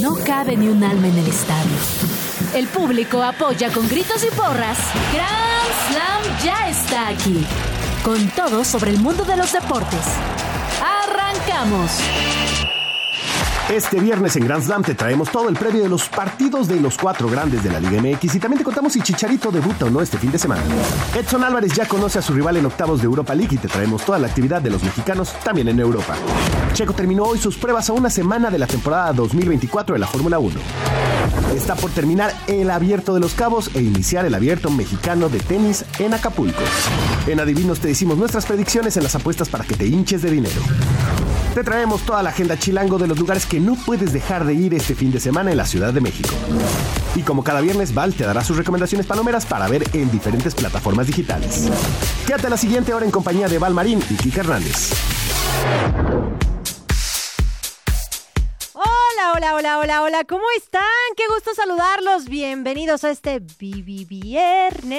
No cabe ni un alma en el estadio. El público apoya con gritos y porras. Grand Slam ya está aquí. Con todo sobre el mundo de los deportes. ¡Arrancamos! Este viernes en Grand Slam te traemos todo el previo de los partidos de los cuatro grandes de la Liga MX y también te contamos si Chicharito debuta o no este fin de semana. Edson Álvarez ya conoce a su rival en octavos de Europa League y te traemos toda la actividad de los mexicanos también en Europa. Checo terminó hoy sus pruebas a una semana de la temporada 2024 de la Fórmula 1. Está por terminar el Abierto de los Cabos e iniciar el Abierto Mexicano de Tenis en Acapulco. En Adivinos te decimos nuestras predicciones en las apuestas para que te hinches de dinero. Te traemos toda la agenda chilango de los lugares que no puedes dejar de ir este fin de semana en la Ciudad de México. Y como cada viernes, Val te dará sus recomendaciones palomeras para ver en diferentes plataformas digitales. Quédate a la siguiente hora en compañía de Val Marín y Kike Hernández. Hola, hola, hola, hola, ¿cómo están? Qué gusto saludarlos. Bienvenidos a este Vivi Viernes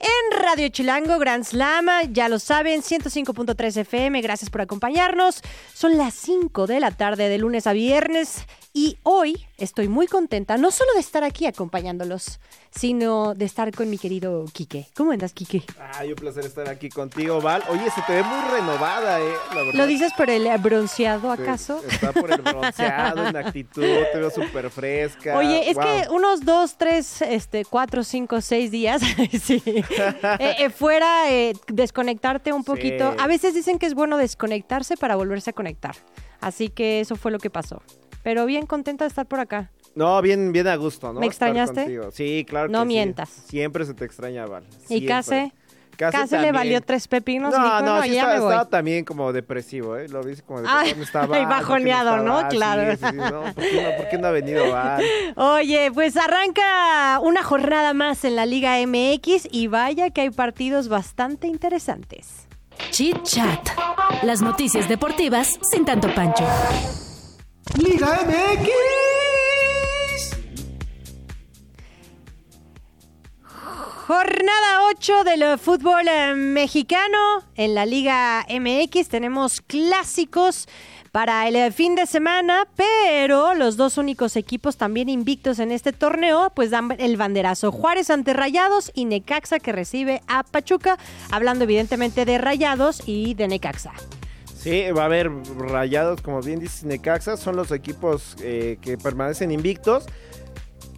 en Radio Chilango Grand Slam. Ya lo saben, 105.3 FM. Gracias por acompañarnos. Son las 5 de la tarde de lunes a viernes y hoy estoy muy contenta no solo de estar aquí acompañándolos, sino de estar con mi querido Quique. ¿Cómo andas, Quique? Ay, un placer estar aquí contigo, Val. Oye, se te ve muy renovada, ¿eh? La verdad. ¿Lo dices por el bronceado acaso? Está por el bronceado, en actitud, te veo súper fresca. Oye, es Wow. que unos dos, tres, este, cuatro, cinco, seis días, sí, eh, eh, fuera eh, desconectarte un poquito. Sí. A veces dicen que es bueno desconectarse para volverse a conectar. Así que eso fue lo que pasó. Pero bien contenta de estar por acá. No, bien, bien a gusto, ¿no? ¿Me Estar extrañaste? Sí, claro No que sí. mientas. Siempre se te extraña, Val. ¿Y. Case? Case le valió tres pepinos. No, dijo, no, no, sí ya estaba, me voy. estaba también como depresivo, ¿eh? Lo dice como de Ay, ¿dónde estaba? ay, ¿Por qué bajoneado, ¿no? estaba? Claro. sí, sí, no, ¿por, qué no, por qué no ha venido Val? Oye, pues arranca una jornada más en la Liga MX y vaya que hay partidos bastante interesantes. Chit Chat. Las noticias deportivas sin tanto pancho. Liga MX. Jornada 8 del fútbol eh, mexicano en la Liga MX. Tenemos clásicos para el eh, fin de semana, pero los dos únicos equipos también invictos en este torneo, pues dan el banderazo. Juárez ante Rayados y Necaxa que recibe a Pachuca, hablando evidentemente de Rayados y de Necaxa. Sí, va a haber rayados, como bien dices, Necaxa, son los equipos eh, que permanecen invictos.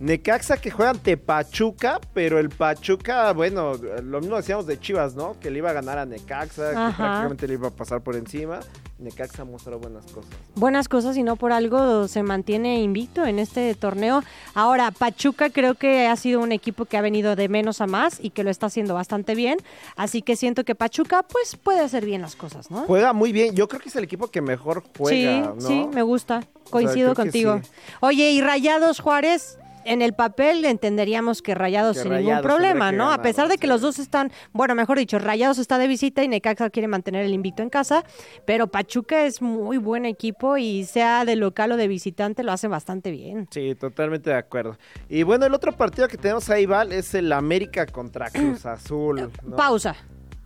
Necaxa que juega ante Pachuca, pero el Pachuca, bueno, lo mismo decíamos de Chivas, ¿no? Que le iba a ganar a Necaxa, que prácticamente le iba a pasar por encima. Necaxa mostró buenas cosas. buenas cosas y no por algo se mantiene invicto en este torneo. Ahora, Pachuca creo que ha sido un equipo que ha venido de menos a más y que lo está haciendo bastante bien. Así que siento que Pachuca pues puede hacer bien las cosas, ¿no? Juega muy bien, yo creo que es el equipo que mejor juega, sí, ¿no? sí, me gusta. Coincido contigo. sí. Oye, y Rayados Juárez, en el papel entenderíamos que Rayados Que sin Rayados ningún problema, ¿no? a pesar de que sí. los dos están, bueno, mejor dicho, Rayados está de visita y Necaxa quiere mantener el invicto en casa, pero Pachuca es muy buen equipo y sea de local o de visitante lo hace bastante bien. Sí, totalmente de acuerdo. Y bueno, el otro partido que tenemos ahí, Val, es el América contra Cruz Azul. ¿no? Pausa.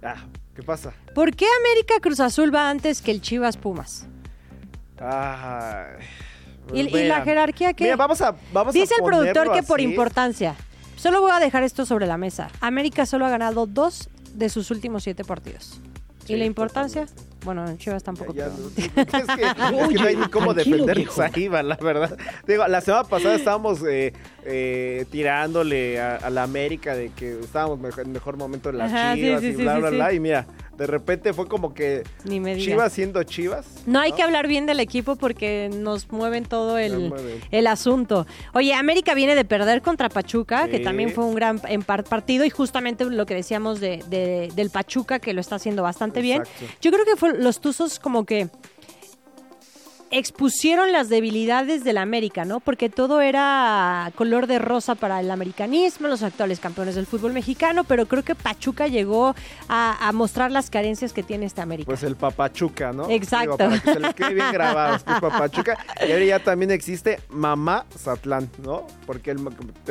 Ah, ¿qué pasa? ¿Por qué América Cruz Azul va antes que el Chivas Pumas? Ay, ¿Y, y la jerarquía que Mira, vamos a vamos Dice a el productor que por así. importancia. Solo voy a dejar esto sobre la mesa. América solo ha ganado dos de sus últimos siete partidos. Sí, ¿Y la importancia? Bueno, en Chivas tampoco. Ya, pero- es, que, es que no hay ni cómo defendernos ahí, Val, la verdad. Digo, la semana pasada estábamos eh, eh, tirándole a, a la América de que estábamos mejor- en mejor momento en las Ajá, sí, chivas sí, y sí, bla, sí, bla, sí. bla. Y mira, de repente fue como que Ni me chivas siendo chivas. No hay que hablar bien del equipo porque nos mueven todo el, mueven. el asunto. Oye, América viene de perder contra Pachuca, que también fue un gran partido, y justamente lo que decíamos de, de- del Pachuca, que lo está haciendo bastante bien. Yo creo que fue, los Tuzos como que expusieron las debilidades del América, ¿no? Porque todo era color de rosa para el americanismo, los actuales campeones del fútbol mexicano, pero creo que Pachuca llegó a, a mostrar las carencias que tiene este América. Pues el papachuca, ¿no? Exacto. Digo, para que se les quede bien grabado, es que es papachuca. Y ahora ya también existe Mamá Zatlán, ¿no? Porque el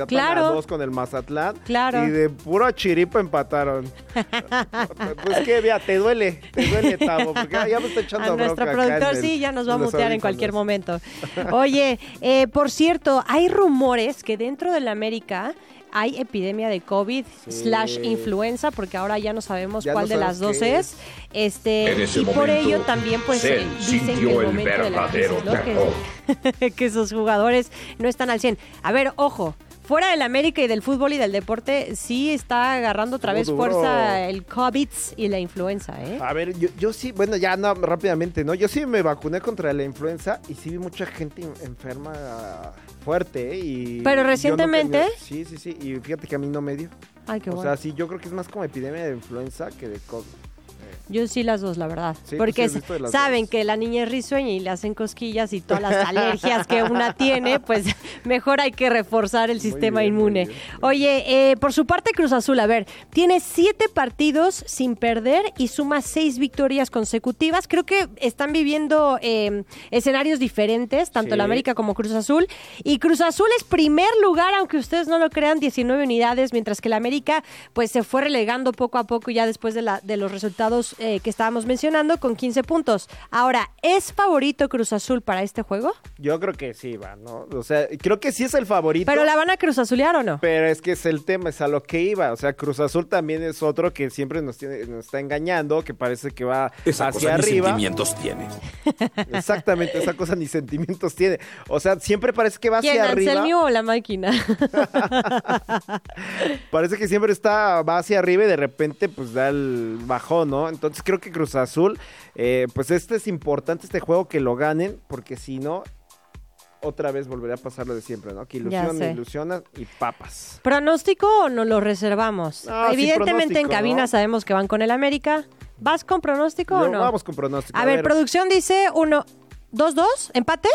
Claro. a dos con el Mazatlán. Claro. Y de puro chiripa empataron. pues que, vea, te duele, te duele, Tavo, porque ya me está echando a nuestro bronca acá productor el- sí, ya nos va a mutear en cualquier momento. Oye, eh, por cierto, hay rumores que dentro de la América hay epidemia de COVID Sí. slash influenza, porque ahora ya no sabemos Ya cuál no de las dos es. Este, y por ello también pues eh, dicen que el el momento de la verdadero crisis, ¿no? terror. que, que sus jugadores no están al 100. A ver, ojo, fuera del América y del fútbol y del deporte, sí está agarrando otra vez fuerza el COVID y la influenza, ¿eh? A ver, yo, yo sí, bueno, ya no, rápidamente, ¿no? Yo sí me vacuné contra la influenza y sí vi mucha gente enferma fuerte, ¿eh? Y ¿Pero no recientemente? sí, sí, sí, y fíjate que a mí no me dio. Ay, qué o bueno. sea, sí, yo creo que es más como epidemia de influenza que de COVID. Yo sí las dos, la verdad. Sí, Porque pues sí, las saben dos. que la niña es risueña y le hacen cosquillas y todas las alergias que una tiene, pues mejor hay que reforzar el sistema bien, inmune. bien. Oye, eh, por su parte Cruz Azul, a ver, tiene siete partidos sin perder y suma seis victorias consecutivas. Creo que están viviendo eh, escenarios diferentes, tanto Sí. la América como Cruz Azul. Y Cruz Azul es primer lugar, aunque ustedes no lo crean, 19 unidades, mientras que la América pues se fue relegando poco a poco ya después de, la, de los resultados eh, que estábamos mencionando con 15 puntos. Ahora, ¿es favorito Cruz Azul para este juego? Yo creo que sí, va, ¿no? O sea, creo que sí es el favorito. ¿Pero la van a Cruz Azulear o no? Pero es que es el tema, es a lo que iba. O sea, Cruz Azul también es otro que siempre nos, tiene, nos está engañando, que parece que va Esa hacia cosa ni arriba. sentimientos tiene. Exactamente, esa cosa ni sentimientos tiene. O sea, siempre parece que va ¿Quién, hacia arriba. Anselmi o la máquina? Parece que siempre está, va hacia arriba y de repente pues da el bajón, ¿no? Entonces creo que Cruz Azul, eh, pues este es importante este juego que lo ganen, porque si no, otra vez volvería a pasar lo de siempre, ¿no? Que ilusiona, ilusiona y papas. ¿Pronóstico o no lo reservamos? Evidentemente en cabina ¿no? sabemos que van con el América. ¿Vas con pronóstico o no? Vamos con pronóstico. A, ver, producción dice uno, dos, dos, empate.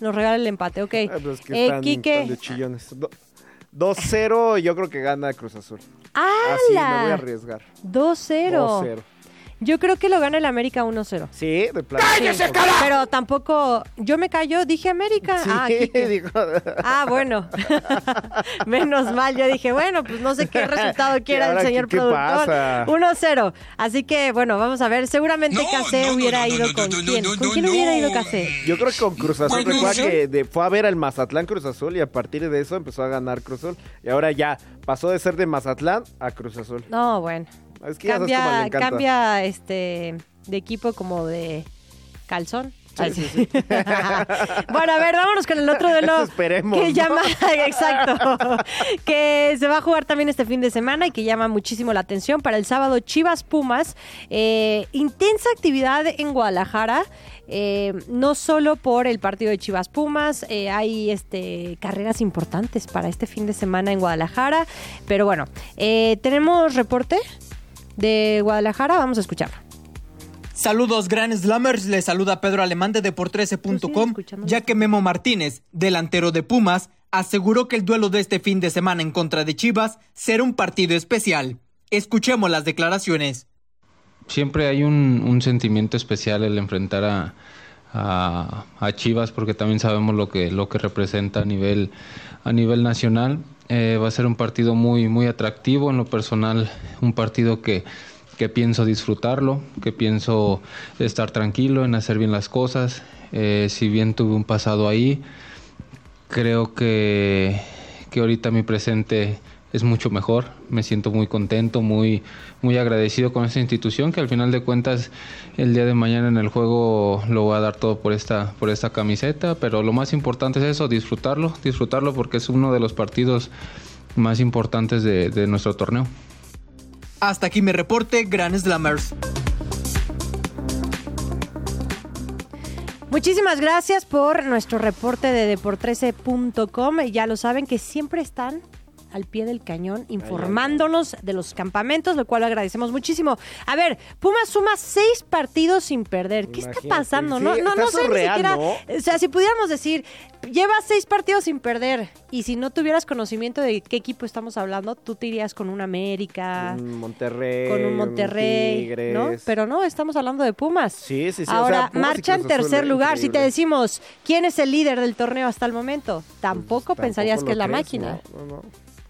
Nos regala el empate, ok. Ah, pues que Eh, están, Quique. están de chillones. Do- 2-0, yo creo que gana Cruz Azul. Así me voy a arriesgar. 2-0. 2-0. Yo creo que lo gana el América 1-0. Sí, de plano. Sí, Pero tampoco. Yo me callo, dije América. Sí, ah, digo, Ah, bueno. Menos mal. Yo dije, bueno, pues no sé qué resultado quiera el señor qué- qué productor. pasa? 1-0. Así que, bueno, vamos a ver. Seguramente Casé hubiera ido con quién. ¿Con quién hubiera ido Casé? Yo creo que con Cruz Azul, ¿Con recuerda que de- fue a ver al Mazatlán Cruz Azul y a partir de eso empezó a ganar Cruz Azul. Y ahora ya pasó de ser de Mazatlán a Cruz Azul. No, bueno. Es que ya sabes cómo le Cambia, encanta. cambia este de equipo como de calzón. Sí, bueno, a ver, vámonos con el otro de los esperemos, que ¿no? llama, exacto, que se va a jugar también este fin de semana y que llama muchísimo la atención para el sábado Chivas Pumas. Eh, intensa actividad en Guadalajara. eh, no solo por el partido de Chivas Pumas, eh, hay este, carreras importantes para este fin de semana en Guadalajara. Pero bueno, eh, tenemos reporte de Guadalajara, vamos a escucharlo. Saludos Gran Slammers, les saluda Pedro Alemán de Tú Deportrece.com, sigues escuchando. ya que Memo Martínez, delantero de Pumas, aseguró que el duelo de este fin de semana en contra de Chivas será un partido especial. Escuchemos las declaraciones. siempre hay un, un sentimiento especial el enfrentar a, a- a Chivas porque también sabemos lo que lo que representa a nivel a nivel nacional Eh, va a ser un partido muy muy atractivo en lo personal un partido que que pienso disfrutarlo que pienso estar tranquilo en hacer bien las cosas Eh, si bien tuve un pasado ahí creo que, que ahorita mi presente es mucho mejor. Me siento muy contento, muy, muy agradecido con esta institución que al final de cuentas el día de mañana en el juego lo voy a dar todo por esta, por esta camiseta, pero lo más importante es eso, disfrutarlo, disfrutarlo porque es uno de los partidos más importantes de, de nuestro torneo. Hasta aquí mi reporte, Gran Slammers. Muchísimas gracias por nuestro reporte de deportrece.com. Ya lo saben que siempre están al pie del cañón informándonos de los campamentos, lo cual agradecemos muchísimo. A ver, Pumas suma seis partidos sin perder. ¿Qué está pasando? sí, no, no, está no sé ni surreal, siquiera. ¿no? O sea, si pudiéramos decir, lleva seis partidos sin perder y si no tuvieras conocimiento de qué equipo estamos hablando, tú te irías con un América, Un Monterrey. con un Monterrey, Tigres. ¿no? Pero no, estamos hablando de Pumas. Sí, sí, sí. o Ahora, sea, marcha en tercer lugar. Si te decimos quién es el líder del torneo hasta el momento, tampoco Tampoco pensarías que es la crees, máquina. no, no, no.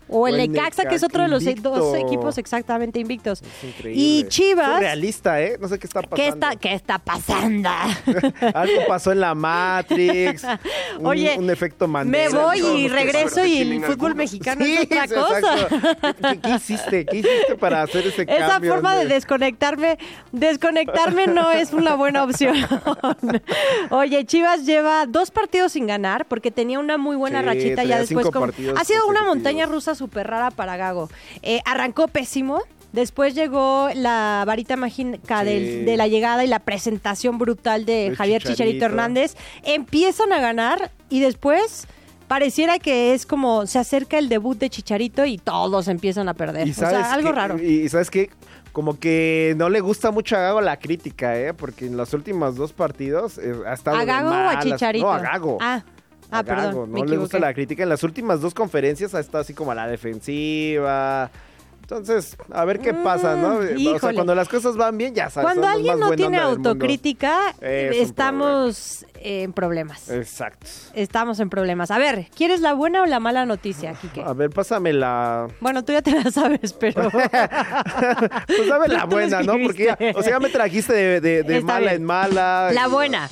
O el O el Necaxa, que es otro de los dos equipos exactamente invictos. Es increíble. Y Chivas, realista, ¿eh? No sé qué está pasando. ¿qué está, ¿qué está pasando? Algo pasó en la Matrix. un, Oye, un efecto Me Mandela. voy y regreso y el fútbol algunos. mexicano Sí, es otra sí, cosa. ¿Qué, qué hiciste? ¿Qué hiciste para hacer ese Esa cambio? forma de desconectarme, desconectarme no es una buena opción. Oye, Chivas lleva dos partidos sin ganar porque tenía una muy buena Sí, rachita ya después. con- Ha sido una montaña rusa súper rara para Gago. Eh, arrancó pésimo. Después llegó la varita mágica Sí. del- de la llegada y la presentación brutal de Javier Chicharito Chicharito. Hernández. Empiezan a ganar y después pareciera que es como se acerca el debut de Chicharito y todos empiezan a perder. O sea, algo raro. Y, sabes qué, como que no le gusta mucho a Gago la crítica, ¿eh? Porque en los últimos dos partidos eh, ha estado ¿A de Gago o a. Chicharito? No, a Gago. Ah, ah perdón, No me le gusta la crítica. En las últimas dos conferencias ha estado así como a la defensiva. Entonces, a ver qué pasa, ¿no? Mm, o sea, cuando las cosas van bien, ya sabes. Cuando alguien no tiene autocrítica, Es estamos en problemas. Exacto. Estamos en problemas. A ver, ¿quieres la buena o la mala noticia, Kike? A ver, pásame la... Bueno, tú ya te la sabes, pero... Pues dame la buena, ¿no? Porque ya, o sea, ya me trajiste de, de- de Está mala bien. en mala. la y- buena.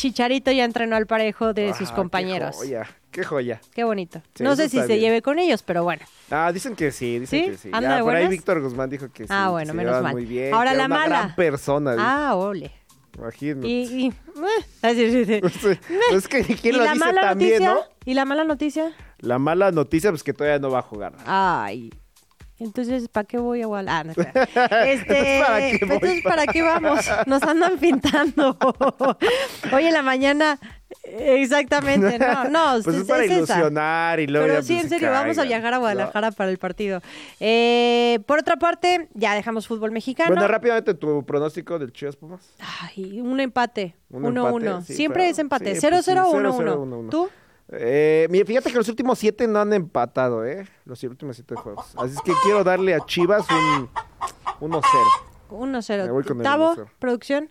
Chicharito ya entrenó al parejo de Ah, sus qué compañeros. joya, qué joya. Qué bonito. Sí, no sé si está se bien. lleve con ellos, pero bueno. Ah, dicen que sí, dicen ¿Sí? que sí. ¿Anda Ya, de por ahí? Víctor Guzmán dijo que sí. Ah, bueno, menos mal. Muy bien, Ahora la mala. gran persona. dice. Ah, ole. Imagínate. Y, y, eh, es que quién ¿Y lo la dice mala también, noticia? ¿no? ¿Y la mala noticia? La mala noticia, pues que todavía no va a jugar. Ay. Entonces, ¿para qué voy a Guadalajara? Ah, no, espera. este, ¿Para qué voy? entonces, ¿para qué vamos? Nos andan pintando. Hoy en la mañana, exactamente, no, no, pues es, es para es esa. ilusionar y luego Pero ya, sí, pues, en se serio, vamos a viajar a ¿no? Guadalajara para el partido. Eh, por otra parte, ya dejamos fútbol mexicano. Bueno, rápidamente tu pronóstico del Chivas Pumas. Ay, un empate, Un 1-1. empate, sí, Siempre pero- es empate, sí, pues sí, 0-0 o 0-0, 1-1. 1-1. ¿Tú? Eh, fíjate que los últimos siete no han empatado, ¿eh? Los últimos siete juegos. Así es que quiero darle a Chivas un 1-0. 1-0. Me voy con el Tavo, 1-0. producción.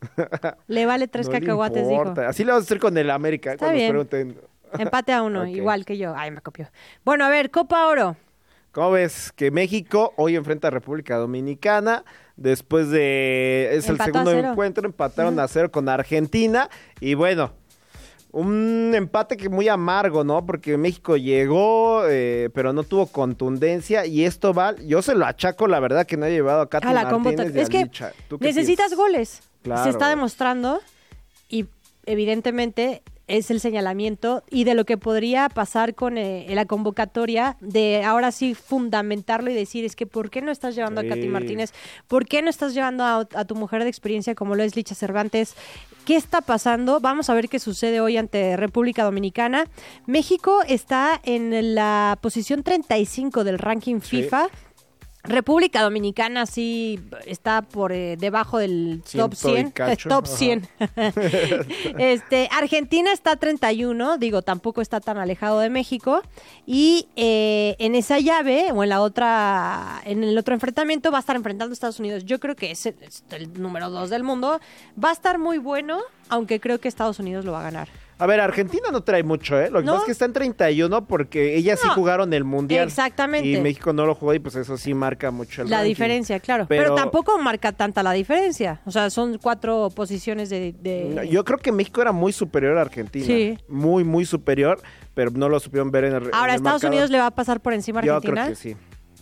Le vale tres No le cacahuates, dijo. importa. Así lo vamos a hacer con el América. Está cuando bien. pregunten, Empate a uno, igual que yo. Ay, me copió. Bueno, a ver, Copa Oro. ¿Cómo ves que México hoy enfrenta a República Dominicana? Después de... Es el Empató segundo encuentro, empataron a cero con Argentina. Y bueno, un empate que muy amargo, ¿no? Porque México llegó, eh, pero no tuvo contundencia. Y esto va... Yo se lo achaco, la verdad, que no ha llevado a Katy A la Martínez Es que Licha. ¿Tú qué necesitas piensas? goles. Claro. Se está demostrando y evidentemente es el señalamiento y de lo que podría pasar con eh, la convocatoria de ahora sí fundamentarlo y decir es que ¿por qué no estás llevando a Katy. Martínez? ¿Por qué no estás llevando a, a tu mujer de experiencia como lo es Licha Cervantes? ¿Qué está pasando? Vamos a ver qué sucede hoy ante República Dominicana. México está en la posición 35 del ranking Sí. República Dominicana sí está por eh, debajo del top Ciento y 100. cacho, top ajá. 100. este, Argentina está 31, digo, tampoco está tan alejado de México. Y eh, en esa llave, o en la otra, en el otro enfrentamiento, va a estar enfrentando a Estados Unidos. Yo creo que es el, es el número 2 del mundo. Va a estar muy bueno, aunque creo que Estados Unidos lo va a ganar. A ver, Argentina no trae mucho, ¿eh? Lo que ¿No? pasa es que está en 31 porque ellas sí jugaron el Mundial. Exactamente. Y México no lo jugó y pues eso sí marca mucho el La ranking. diferencia, claro. Pero, Pero- tampoco marca tanta la diferencia. O sea, son cuatro posiciones de... de- Yo creo que México era muy superior a Argentina. Sí. Muy, muy superior, pero no lo supieron ver en el en Ahora, el ¿Estados marcador. Unidos le va a pasar por encima a Yo Argentina? creo que sí.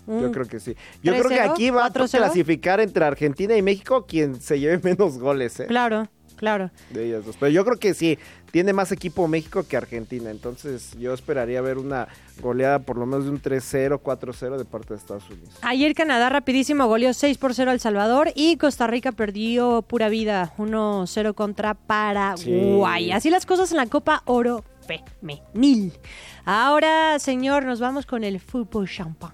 Yo creo que sí. Yo creo que 3-0, aquí va a 4-0. clasificar entre Argentina y México quien se lleve menos goles, ¿eh? Claro, claro. De ellas dos. Pero yo creo que sí, tiene más equipo México que Argentina. Entonces yo esperaría ver una goleada por lo menos de un 3-0, 4-0 de parte de Estados Unidos. Ayer Canadá rapidísimo goleó 6 por 0 al Salvador y Costa Rica perdió pura vida 1-0 contra Paraguay. Sí. Así las cosas en la Copa Oro Femenil. Ahora, señor, nos vamos con el fútbol champán.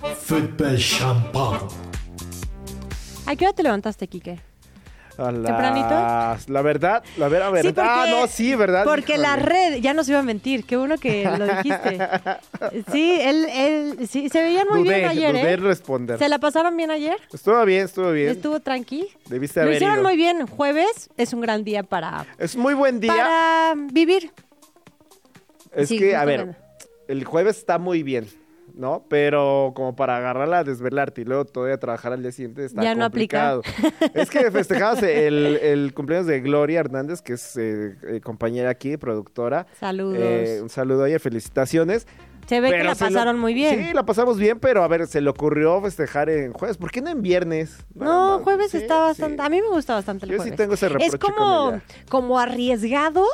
Football champagne. ¿A qué hora te levantaste, Quique? A las- ¿Tempranito? La verdad, la verdad, verdad. Sí, porque, ah, no, sí, ¿verdad? Porque la red, ya nos iba a mentir, qué bueno que lo dijiste. Sí, él, él, sí, se veían muy dudé, bien ayer, dudé ¿eh? responder. ¿Se la pasaron bien ayer? Estuvo bien, estuvo bien. ¿Estuvo tranqui? Debiste Lo haber hicieron ido. muy bien. Jueves es un gran día para, Es muy buen día. para vivir. Es Sí, que, a ver, el jueves está muy bien, ¿no? Pero como para agarrarla, desvelarte y luego todavía trabajar al día siguiente está Ya no aplica. complicado. es que festejabas el, el cumpleaños de Gloria Hernández, que es eh, eh, compañera aquí, productora. Saludos. Eh, un saludo a ella, felicitaciones. Se ve que la lo- pasaron muy bien. Sí, la pasamos bien, pero a ver, se le ocurrió festejar en jueves. ¿Por qué no en viernes? No, jueves sí, está sí. bastante. A mí me gusta bastante el Yo sí jueves. tengo ese reproche es como, con ella. como arriesgado,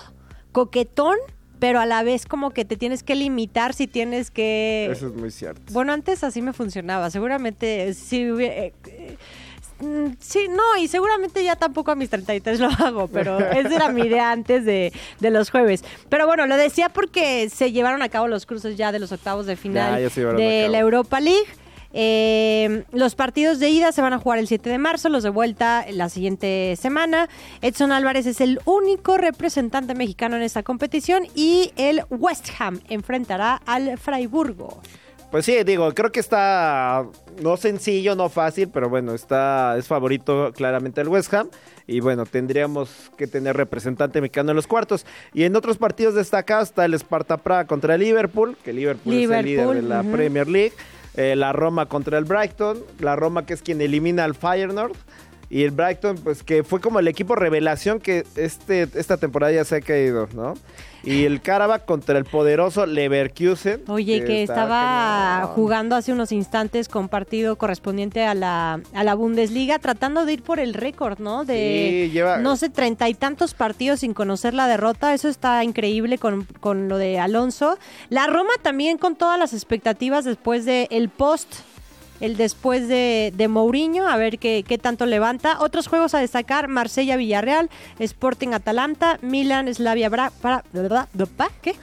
coquetón, pero a la vez como que te tienes que limitar si tienes que. Eso es muy cierto. Bueno, antes así me funcionaba. Seguramente si hubiera. eh, eh, mm, Sí, no, y seguramente ya tampoco a mis 33 lo hago, pero esa era mi idea antes de, de los jueves. Pero bueno, lo decía porque se llevaron a cabo los cruces ya de los octavos de final Ya, ya de la Europa League. Eh, los partidos de ida se van a jugar el 7 de marzo, los de vuelta la siguiente semana. Edson Álvarez es el único representante mexicano en esta competición y el West Ham enfrentará al Freiburgo. Pues sí, digo, creo que está no sencillo, no fácil, pero bueno, está es favorito claramente el West Ham y bueno, tendríamos que tener representante mexicano en los cuartos. Y en otros partidos destacados está el Sparta Praga contra el Liverpool, que Liverpool, es el líder Liverpool, de la. Premier League, eh, la Roma contra el Brighton, la Roma que es quien elimina al Feyenoord y el Brighton pues que fue como el equipo revelación que este esta temporada ya se ha caído, ¿no? Y el Karabakh contra el poderoso Leverkusen. Oye, que estaba jugando hace unos instantes con partido correspondiente a la, a la Bundesliga, tratando de ir por el récord, ¿no? De, Sí, lleva- no sé, treinta y tantos partidos sin conocer la derrota. Eso está increíble con, con lo de Alonso. La Roma también con todas las expectativas después de el post el después de, de Mourinho, a ver qué, qué tanto levanta. Otros juegos a destacar, Marsella-Villarreal, Sporting-Atalanta, Milan, Slavia Bra... Para, ¿verdad? ¿Qué?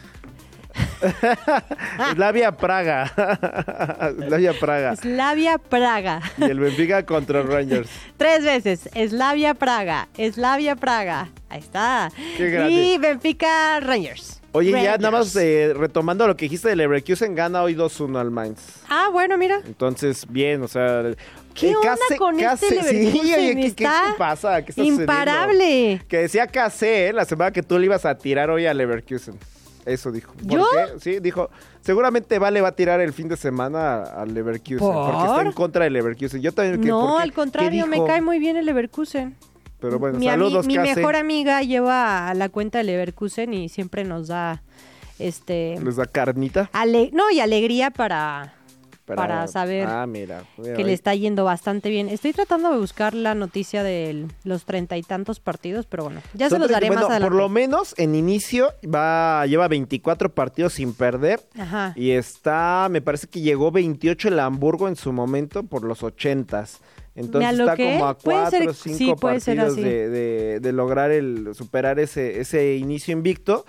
Slavia Praga. Slavia Praga. Slavia Praga. Y el Benfica contra Rangers. Tres veces. Slavia Praga. Slavia Praga. Ahí está. Qué. Y Benfica Rangers. Oye, ya nada más eh, retomando lo que dijiste de Leverkusen, gana hoy 2-1 al Mainz. Ah, bueno, mira. Entonces, bien, o sea... ¿Qué eh, onda Case- con este Case- Sí, Leverkusen? oye, ¿qué, pasa? ¿Qué está sucediendo? Imparable. Que decía Case, ¿eh? la semana que tú le ibas a tirar hoy a Leverkusen. Eso dijo. ¿Por ¿Yo? qué? Sí, dijo. Seguramente Vale va a tirar el fin de semana al Leverkusen. Porque está en contra de Leverkusen. Yo también. ¿qué- por No, al ¿Qué contrario, me cae muy bien el Leverkusen. Pero bueno, mi saludos, mi mejor amiga lleva a la cuenta de Leverkusen y siempre nos da este Les da carnita. ale- no y alegría para para saber Ah, mira. mira, que le está yendo bastante bien. Estoy tratando de buscar la noticia de los treinta y tantos partidos, pero bueno, ya se los daré treinta- más bueno, adelante. Por lo menos en inicio va lleva 24 partidos sin perder. Ajá. Y está, me parece que llegó 28 el Hamburgo en su momento por los 80s. Entonces ¿Me está como a Puede 4 ser- o 5 sí, puede ser partidos de, de- de lograr el superar ese, ese inicio invicto.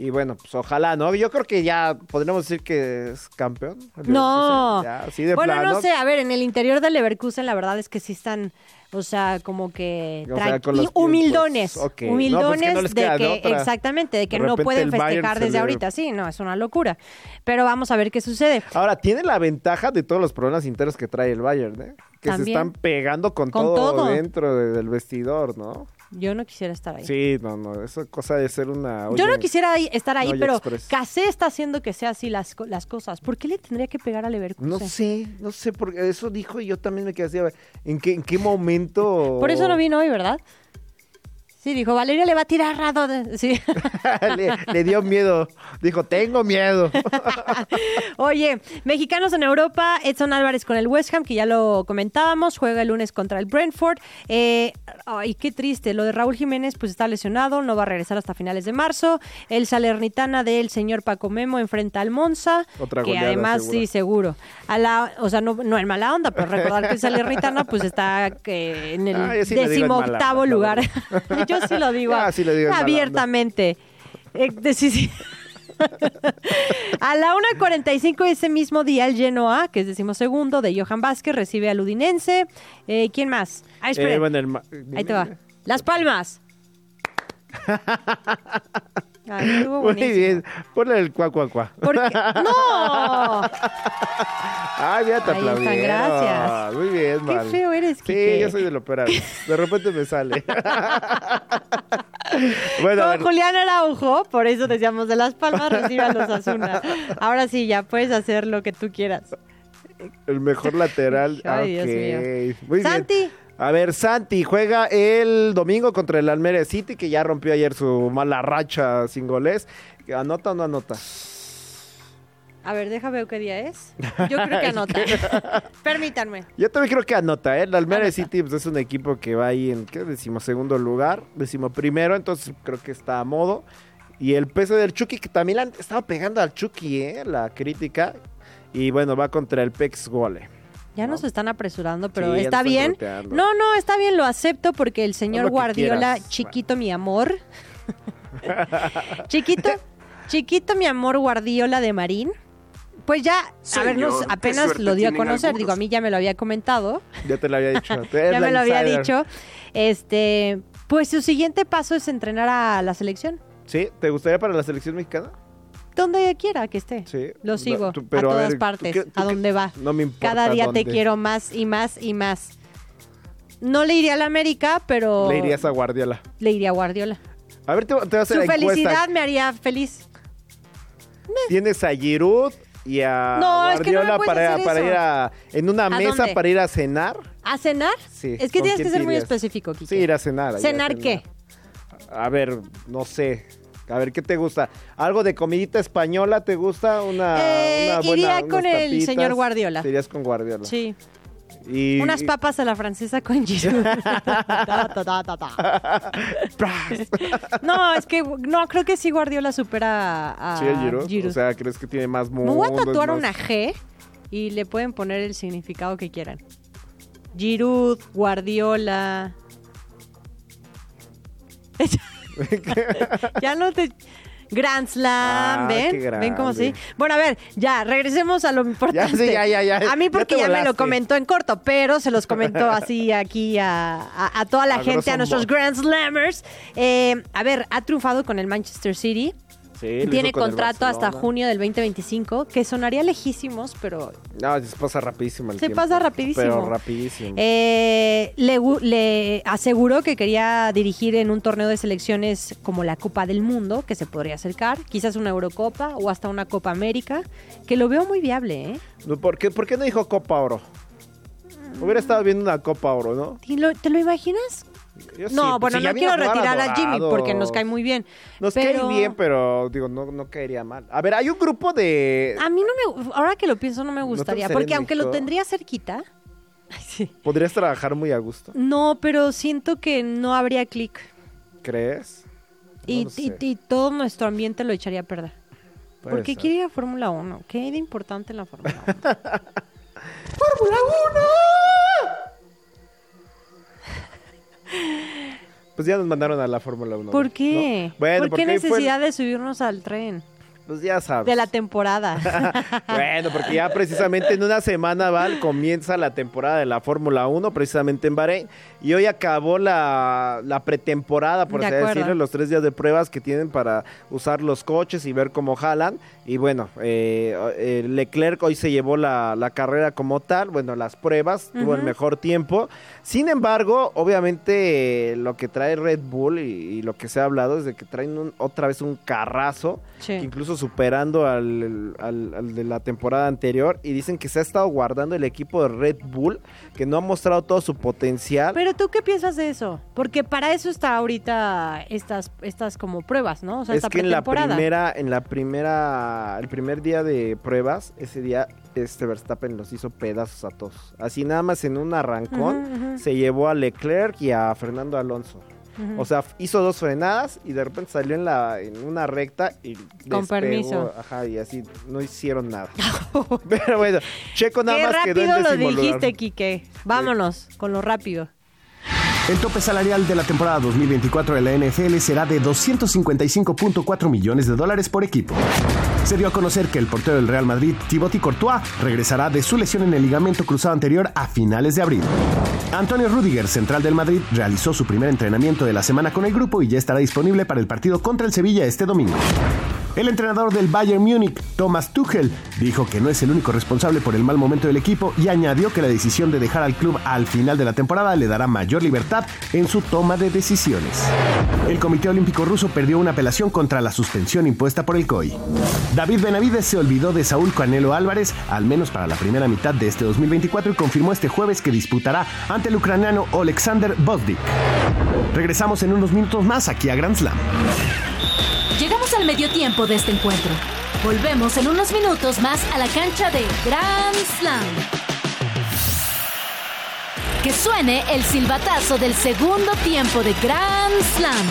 Y bueno, pues ojalá, ¿no? Yo creo que ya podríamos decir que es campeón. No. Ya, así de bueno, plano. no sé, a ver, en el interior del Leverkusen la verdad es que sí están, o sea, como que O sea, tranqui- con los y humildones. No, humildones pues que no les de que otra. exactamente, de que De no pueden festejar desde le- ahorita, sí, no, es una locura. Pero vamos a ver qué sucede. Ahora, tiene la ventaja de todos los problemas internos que trae el Bayern, ¿eh? Que se están pegando con, Con todo, todo. dentro de- del vestidor, ¿no? Yo no quisiera estar ahí. Sí, no, no, eso es cosa de ser una... Yo no oye, quisiera ahí- estar ahí, Oye, pero Express. Casé está haciendo que sea así las, las cosas. ¿Por qué le tendría que pegar a Leverkusen? No sé, no sé, porque eso dijo y yo también me quedé así, a ver, ¿en qué, en qué momento...? Por eso no vino hoy, ¿verdad? Sí, dijo, Valeria le va a tirar rado. de-". Sí. le, le dio miedo, dijo, tengo miedo. Oye, mexicanos en Europa, Edson Álvarez con el West Ham, que ya lo comentábamos, juega el lunes contra el Brentford. Eh, ay, qué triste, lo de Raúl Jiménez pues está lesionado, no va a regresar hasta finales de marzo. El Salernitana del señor Paco Memo enfrenta al Monza, Otra que goleada además sí, seguro. A la, o sea, no, no en mala onda, pero recordar que el Salernitana pues está que en el Ah, sí onda, la lugar. Yo sí lo digo, Ah, sí lo digo abiertamente. Eh, de- sí, sí. A la 1.45 de ese mismo día, el Genoa, que es decimosegundo, de Johan Vázquez, recibe al Udinense. Eh, ¿Quién más? Ah. Eh, bueno, el ma- Ahí te va. Las Palmas. Ay, estuvo Muy bien, ponle el cuá, cuá, cuá. ¡No! Ay, mira, te aplaudieron. gracias. Muy bien, Qué feo eres, Sí, Quique. yo soy del operador. De repente me sale. Bueno, ver, Julián Araujo, por eso decíamos de Las Palmas, recibe a los Asuna. Ahora sí, ya puedes hacer lo que tú quieras. el mejor lateral. Ay, Dios Ok, mío. Muy bien. A ver, Santi juega el domingo contra el Almeria City, que ya rompió ayer su mala racha sin goles. ¿Anota o no anota? A ver, déjame ver qué día es. Yo creo que anota. Permítanme. Yo también creo que anota, ¿eh? El Almeria Anota. City pues, es un equipo que va ahí en, ¿qué? Decimosegundo lugar, decimoprimero, entonces creo que está a modo. Y el peso del Chucky, que también le han estado pegando al Chucky, ¿eh? La crítica. Y bueno, va contra el Pex Gole. Ya nos están apresurando, pero Sí, está bien. No, no, está bien, lo acepto porque el señor Guardiola, quieras. chiquito mi amor. chiquito, chiquito mi amor Guardiola de Marín. Pues ya, a ver, nos- apenas lo dio a conocer, digo, a mí ya me lo había comentado, Ya te lo había dicho. ya me lo había dicho. Este, pues su siguiente paso es entrenar a la selección, ¿Sí? ¿Te gustaría para la selección mexicana? Donde quiera que esté. Sí. Lo No, sigo tú- a todas ver, ¿tú partes, qué- tú a donde va. No me importa Cada día te quiero más y más y más. No le iría a la América, pero Le irías a Guardiola. le iría a Guardiola. A ver, te, te voy a hacer Su la encuesta. felicidad me haría feliz. Tienes a Giroud y a No, es que no me Guardiola para, para ir a, en una ¿A mesa dónde? para ir a cenar. ¿A cenar? Sí. Es que ¿con tienes que ser muy específico, Kike. Sí, ir a cenar. a ¿Cenar qué? A ver, no sé. A ver, ¿qué te gusta? ¿Algo de comidita española te gusta? Una, Eh, una buena, iría con el señor Guardiola. Te irías con Guardiola. Sí. Y, Unas papas a la francesa con Giroud. No, es que no, creo que sí Guardiola supera a, Sí, Giroud. Giroud. O sea, ¿crees que tiene más Me mundo? voy a tatuar más- una G y le pueden poner el significado que quieran. Giroud, Guardiola. Ya no te... Grand Slam, Ah, ¿ven? ¿Ven cómo sí? Bueno, a ver, ya, regresemos a lo importante. sí, ya, ya, ya. A mí porque ya, me lo comentó en corto, pero se los comentó así aquí a, a- a toda la A gente, a nuestros. Grand Slammers. Eh, a ver, ha triunfado con el Manchester City. Sí, Tiene contrato hasta junio del 2025, que sonaría lejísimos, pero No, se pasa rapidísimo el Se tiempo. pasa rapidísimo. Pero rapidísimo. eh, le, gu- le aseguró que quería dirigir en un torneo de selecciones como la Copa del Mundo, que se podría acercar, quizás una Eurocopa o hasta una Copa América, que lo veo muy viable, ¿eh? ¿Por qué, ¿Por qué no dijo Copa Oro? Hubiera estado viendo una Copa Oro, ¿no? ¿Te lo, te lo imaginas? Yo no, bueno, si no quiero retirar a Jimmy porque nos cae muy bien. Nos pero- cae bien, pero digo, no, no caería mal. A ver, hay un grupo de... A mí no me... Ahora que lo pienso no me gustaría, porque aunque lo tendría cerquita... Sí. Podrías trabajar muy a gusto. No, pero siento que no habría clic. ¿Crees? Y, y- todo nuestro ambiente lo echaría a perder. Puede ¿Por qué ser. quiere ir a Fórmula 1? ¿Qué hay de importante en la Fórmula 1? ¡Fórmula 1! Pues ya nos mandaron a la Fórmula 1. ¿Por ¿no? qué? Bueno, ¿Por qué fue- necesidad de subirnos al tren Pues ya sabes. de la temporada? Bueno, porque ya precisamente en una semana, Val, comienza la temporada de la Fórmula 1, precisamente en Bahrein. Y hoy acabó la, la pretemporada, por De así acuerdo. decirlo, los tres días de pruebas que tienen para usar los coches y ver cómo jalan. Y bueno, eh, eh, Leclerc hoy se llevó la, la carrera como tal, bueno, las pruebas, tuvo el mejor tiempo. Sin embargo, obviamente eh, lo que trae Red Bull y, y lo que se ha hablado es de que traen un- otra vez un carrazo Sí. que incluso superando al, al- al de la temporada anterior y dicen que se ha estado guardando el equipo de Red Bull que no ha mostrado todo su potencial. Pero tú qué piensas de eso? Porque para eso está ahorita estas, estas como pruebas, ¿no? O sea, es esta que en la primera en la primera el primer día de pruebas ese día este Verstappen los hizo pedazos a todos. Así nada más en un arrancón se llevó a Leclerc y a Fernando Alonso O sea, hizo dos frenadas y de repente salió en la en una recta y Con despegó, permiso. Ajá, y así no hicieron nada. Pero bueno, Checo nada Qué más quedó en rápido lo décimo lugar. dijiste, Quique. Vámonos con lo rápido. El tope salarial de la temporada 2024 de la NFL será de 255.4 millones de dólares por equipo. Se dio a conocer que el portero del Real Madrid, Thibaut Courtois, regresará de su lesión en el ligamento cruzado anterior a finales de abril. Antonio Rudiger, central del Madrid, realizó su primer entrenamiento de la semana con el grupo y ya estará disponible para el partido contra el Sevilla este domingo. El entrenador del Bayern Múnich, Thomas Tuchel, dijo que no es el único responsable por el mal momento del equipo y añadió que la decisión de dejar al club al final de la temporada le dará mayor libertad en su toma de decisiones. El Comité Olímpico Ruso perdió una apelación contra la suspensión impuesta por el COI. David Benavides se olvidó de Saúl Canelo Álvarez, al menos para la primera mitad de este 2024, y confirmó este jueves que disputará ante el ucraniano Alexander Bozdik. Regresamos en unos minutos más aquí a Grand Slam. Al medio tiempo de este encuentro. Volvemos en unos minutos más a la cancha de Grand Slam. Que suene el silbatazo del segundo tiempo de Grand Slam.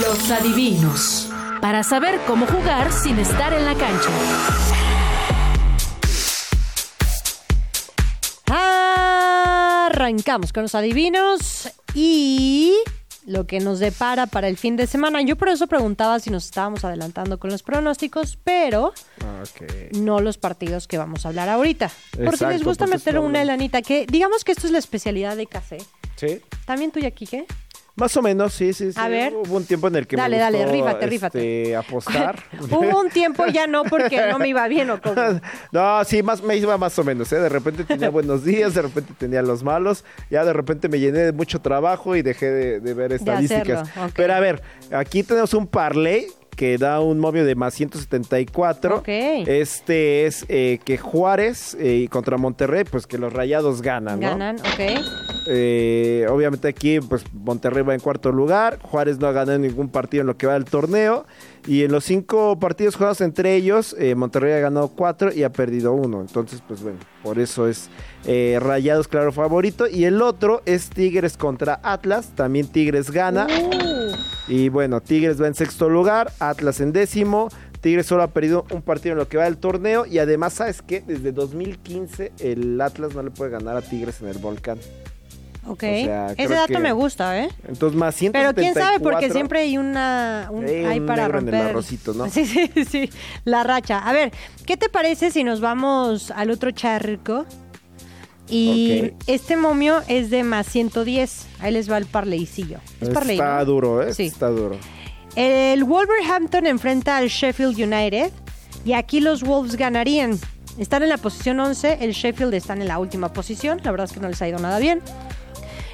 Los adivinos. Para saber cómo jugar sin estar en la cancha. Arrancamos con los adivinos y lo que nos depara para el fin de semana. Yo por eso preguntaba si nos estábamos adelantando con los pronósticos, pero no los partidos que vamos a hablar ahorita. Porque Exacto, les gusta porque es meter una helanita, que digamos que esto es la especialidad de café. Sí. ¿También tuya, Kike? Más o menos, sí, sí, sí. A ver. Hubo un tiempo en el que Dale, me dale, gustó, rífate, rífate. este, apostar. Hubo un tiempo ya no porque no me iba bien o como. No, sí, más me iba más o menos, ¿eh? De repente tenía buenos días, de repente tenía los malos, ya de repente me llené de mucho trabajo y dejé de, de ver estadísticas. hacerlo. Pero a ver, aquí tenemos un parlay que da un momio de más 174. Ok. Este es eh, que Juárez eh, contra Monterrey, pues que los rayados ganan, ¿no? Ganan, ok. Eh, obviamente aquí, pues Monterrey va en cuarto lugar. Juárez no ha ganado ningún partido en lo que va del torneo. Y en los cinco partidos jugados entre ellos, eh, Monterrey ha ganado cuatro y ha perdido uno. Entonces, pues bueno, por eso es eh, Rayados, claro, favorito. Y el otro es Tigres contra Atlas. También Tigres gana. Uh, Y bueno, Tigres va en sexto lugar, Atlas en décimo. Tigres solo ha perdido un partido en lo que va del torneo. Y además, ¿sabes qué? Desde 2015 el Atlas no le puede ganar a Tigres en el volcán. ok. sea, Ese dato que- me gusta, ¿eh? Entonces, más 174. Pero quién sabe, porque siempre hay una. Un, Sí, hay un para negro en el romper. arrocito, ¿no? Sí, sí, sí. La racha. A ver, ¿qué te parece si nos vamos al otro charco? Y este momio es de más 110. Ahí les va el parleycillo. Es parley. Está ¿no? duro, ¿eh? Sí. Está duro. El Wolverhampton enfrenta al Sheffield United y aquí los Wolves ganarían. Están en la posición 11, el Sheffield están en la última posición, la verdad es que no les ha ido nada bien.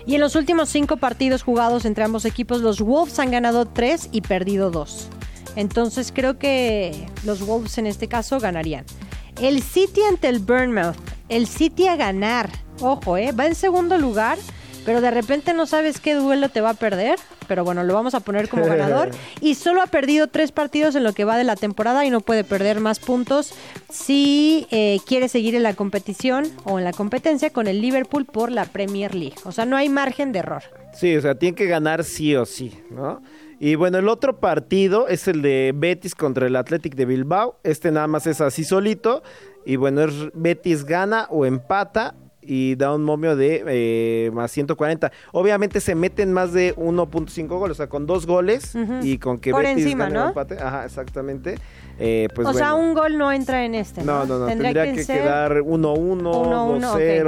Y en los últimos cinco partidos jugados entre ambos equipos, los Wolves han ganado 3 y perdido 2. Entonces creo que los Wolves en este caso ganarían. El City ante el Bournemouth. El City a ganar. Ojo, ¿eh? Va en segundo lugar, pero de repente no sabes qué duelo te va a perder. Pero bueno, lo vamos a poner como ganador. Y solo ha perdido tres partidos en lo que va de la temporada y no puede perder más puntos si eh, quiere seguir en la competición o en la competencia con el Liverpool por la Premier League. O sea, no hay margen de error. Sí, o sea, tiene que ganar sí o sí, ¿no? Y bueno, el otro partido es el de Betis contra el Athletic de Bilbao. Este nada más es así solito. Y bueno, es Betis gana o empata y da un momio de eh, más 140. Obviamente se meten más de 1.5 goles, o sea, con dos goles Ujú. y con que Por Betis encima, gane ¿no? empate. Ajá, exactamente. Eh, pues o sea, bueno. un gol no entra en este. No, No, no, no, tendría, que, ser- quedar 1-1, 1-1, 2-0,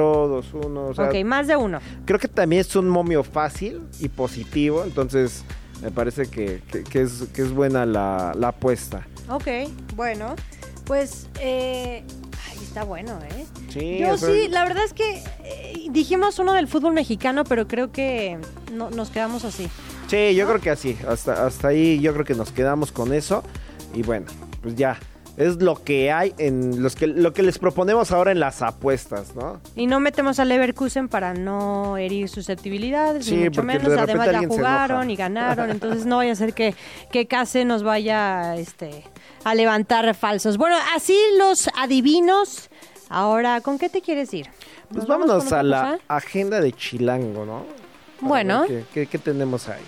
2-1. O sea, ok, más de uno. creo que también es un momio fácil y positivo, entonces me parece que, que- que es, que es buena la, la apuesta. Ok, bueno, pues eh, ay, está bueno, ¿eh? Sí, Yo sí, la verdad es que eh, dijimos uno del fútbol mexicano, pero creo que no, nos quedamos así. Sí, yo creo que así, hasta, hasta ahí yo creo que nos quedamos con eso y bueno, pues ya, es lo que hay en los que, lo que les proponemos ahora en las apuestas, ¿no? Y no metemos al Leverkusen para no herir susceptibilidades, Sí, ni mucho menos. Además ya jugaron y ganaron, entonces no vaya a ser que, que Case nos vaya este, a levantar falsos. Bueno, así los adivinos. Ahora, ¿con qué te quieres ir? Pues ¿Nos vamos vámonos a la cosa? agenda de Chilango, ¿no? Para Bueno. ver ¿Qué, qué- qué tenemos ahí?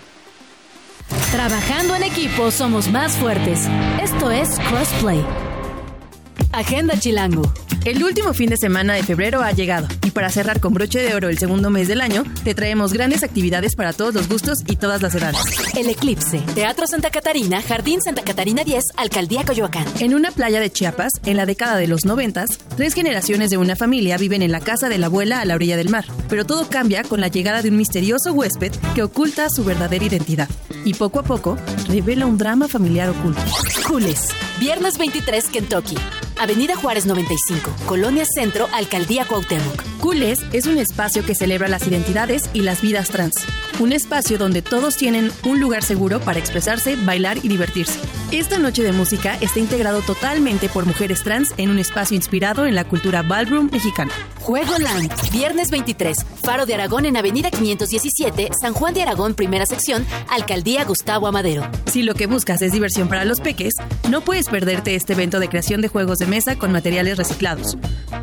Trabajando en equipo somos más fuertes. Esto es Crossplay. Agenda Chilango. El último fin de semana de febrero ha llegado y para cerrar con broche de oro el segundo mes del año, te traemos grandes actividades para todos los gustos y todas las edades. El Eclipse. Teatro Santa Catarina, Jardín Santa Catarina 10, Alcaldía Coyoacán. En una playa de Chiapas, en la década de los noventas, tres generaciones de una familia viven en la casa de la abuela a la orilla del mar, pero todo cambia con la llegada de un misterioso huésped que oculta su verdadera identidad y poco a poco revela un drama familiar oculto. Jules. Viernes 23, Kentucky. Avenida Juárez 95, Colonia Centro, Alcaldía Cuauhtémoc. Cules es un espacio que celebra las identidades y las vidas trans. Un espacio donde todos tienen un lugar seguro para expresarse, bailar y divertirse. Esta noche de música está integrado totalmente por mujeres trans en un espacio inspirado en la cultura ballroom mexicana. Juego Land. Viernes 23, Faro de Aragón en Avenida 517, San Juan de Aragón, primera sección, Alcaldía Gustavo Amadero. Si lo que buscas es diversión para los peques, no puedes perderte este evento de creación de juegos de mesa con materiales reciclados.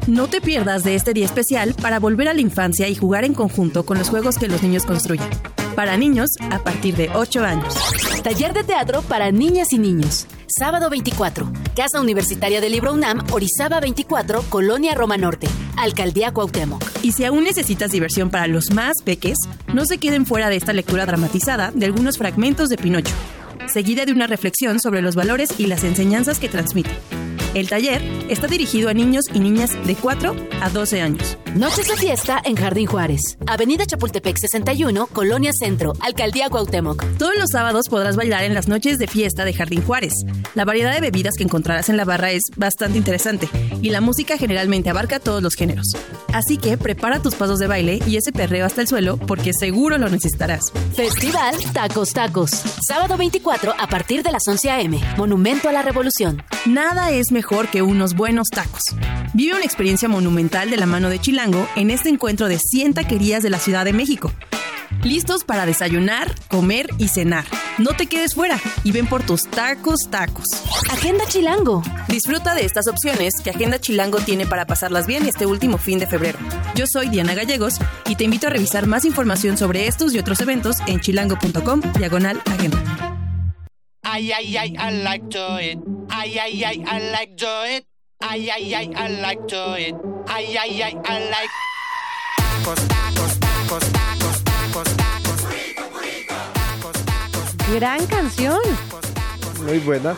No te pierdas de este día especial para volver a la infancia y jugar en conjunto con los juegos que los niños construyen. Para niños a partir de 8 años. Taller de teatro para niñas y niños. Sábado 24. Casa Universitaria del Libro UNAM, Orizaba 24, Colonia Roma Norte. Alcaldía Cuauhtémoc. Y si aún necesitas diversión para los más peques, no se queden fuera de esta lectura dramatizada de algunos fragmentos de Pinocho, seguida de una reflexión sobre los valores y las enseñanzas que transmite. El taller está dirigido a niños y niñas de 4 a 12 años. Noches de fiesta en Jardín Juárez. Avenida Chapultepec 61, Colonia Centro, Alcaldía Cuauhtémoc. Todos los sábados podrás bailar en las noches de fiesta de Jardín Juárez. La variedad de bebidas que encontrarás en la barra es bastante interesante y la música generalmente abarca todos los géneros. Así que prepara tus pasos de baile y ese perreo hasta el suelo porque seguro lo necesitarás. Festival Tacos Tacos. Sábado 24 a partir de las 11 a.m. Monumento a la Revolución. Nada es mejor que unos buenos tacos. Vive una experiencia monumental de la mano de Chilango en este encuentro de 100 taquerías de la Ciudad de México. Listos para desayunar, comer y cenar. No te quedes fuera y ven por tus tacos tacos. Agenda Chilango. Disfruta de estas opciones que Agenda Chilango tiene para pasarlas bien este último fin de febrero. Yo soy Diana Gallegos y te invito a revisar más información sobre estos y otros eventos en chilango.com diagonal agenda. Ay, ay, ay, I like to it. Ay, ay, ay, I like to it. Ay, ay, ay, I like to it. Ay, ay, ay, I like. Tacos, tacos, tacos, tacos, tacos, tacos. Tacos, tacos, Gran canción. Muy buena.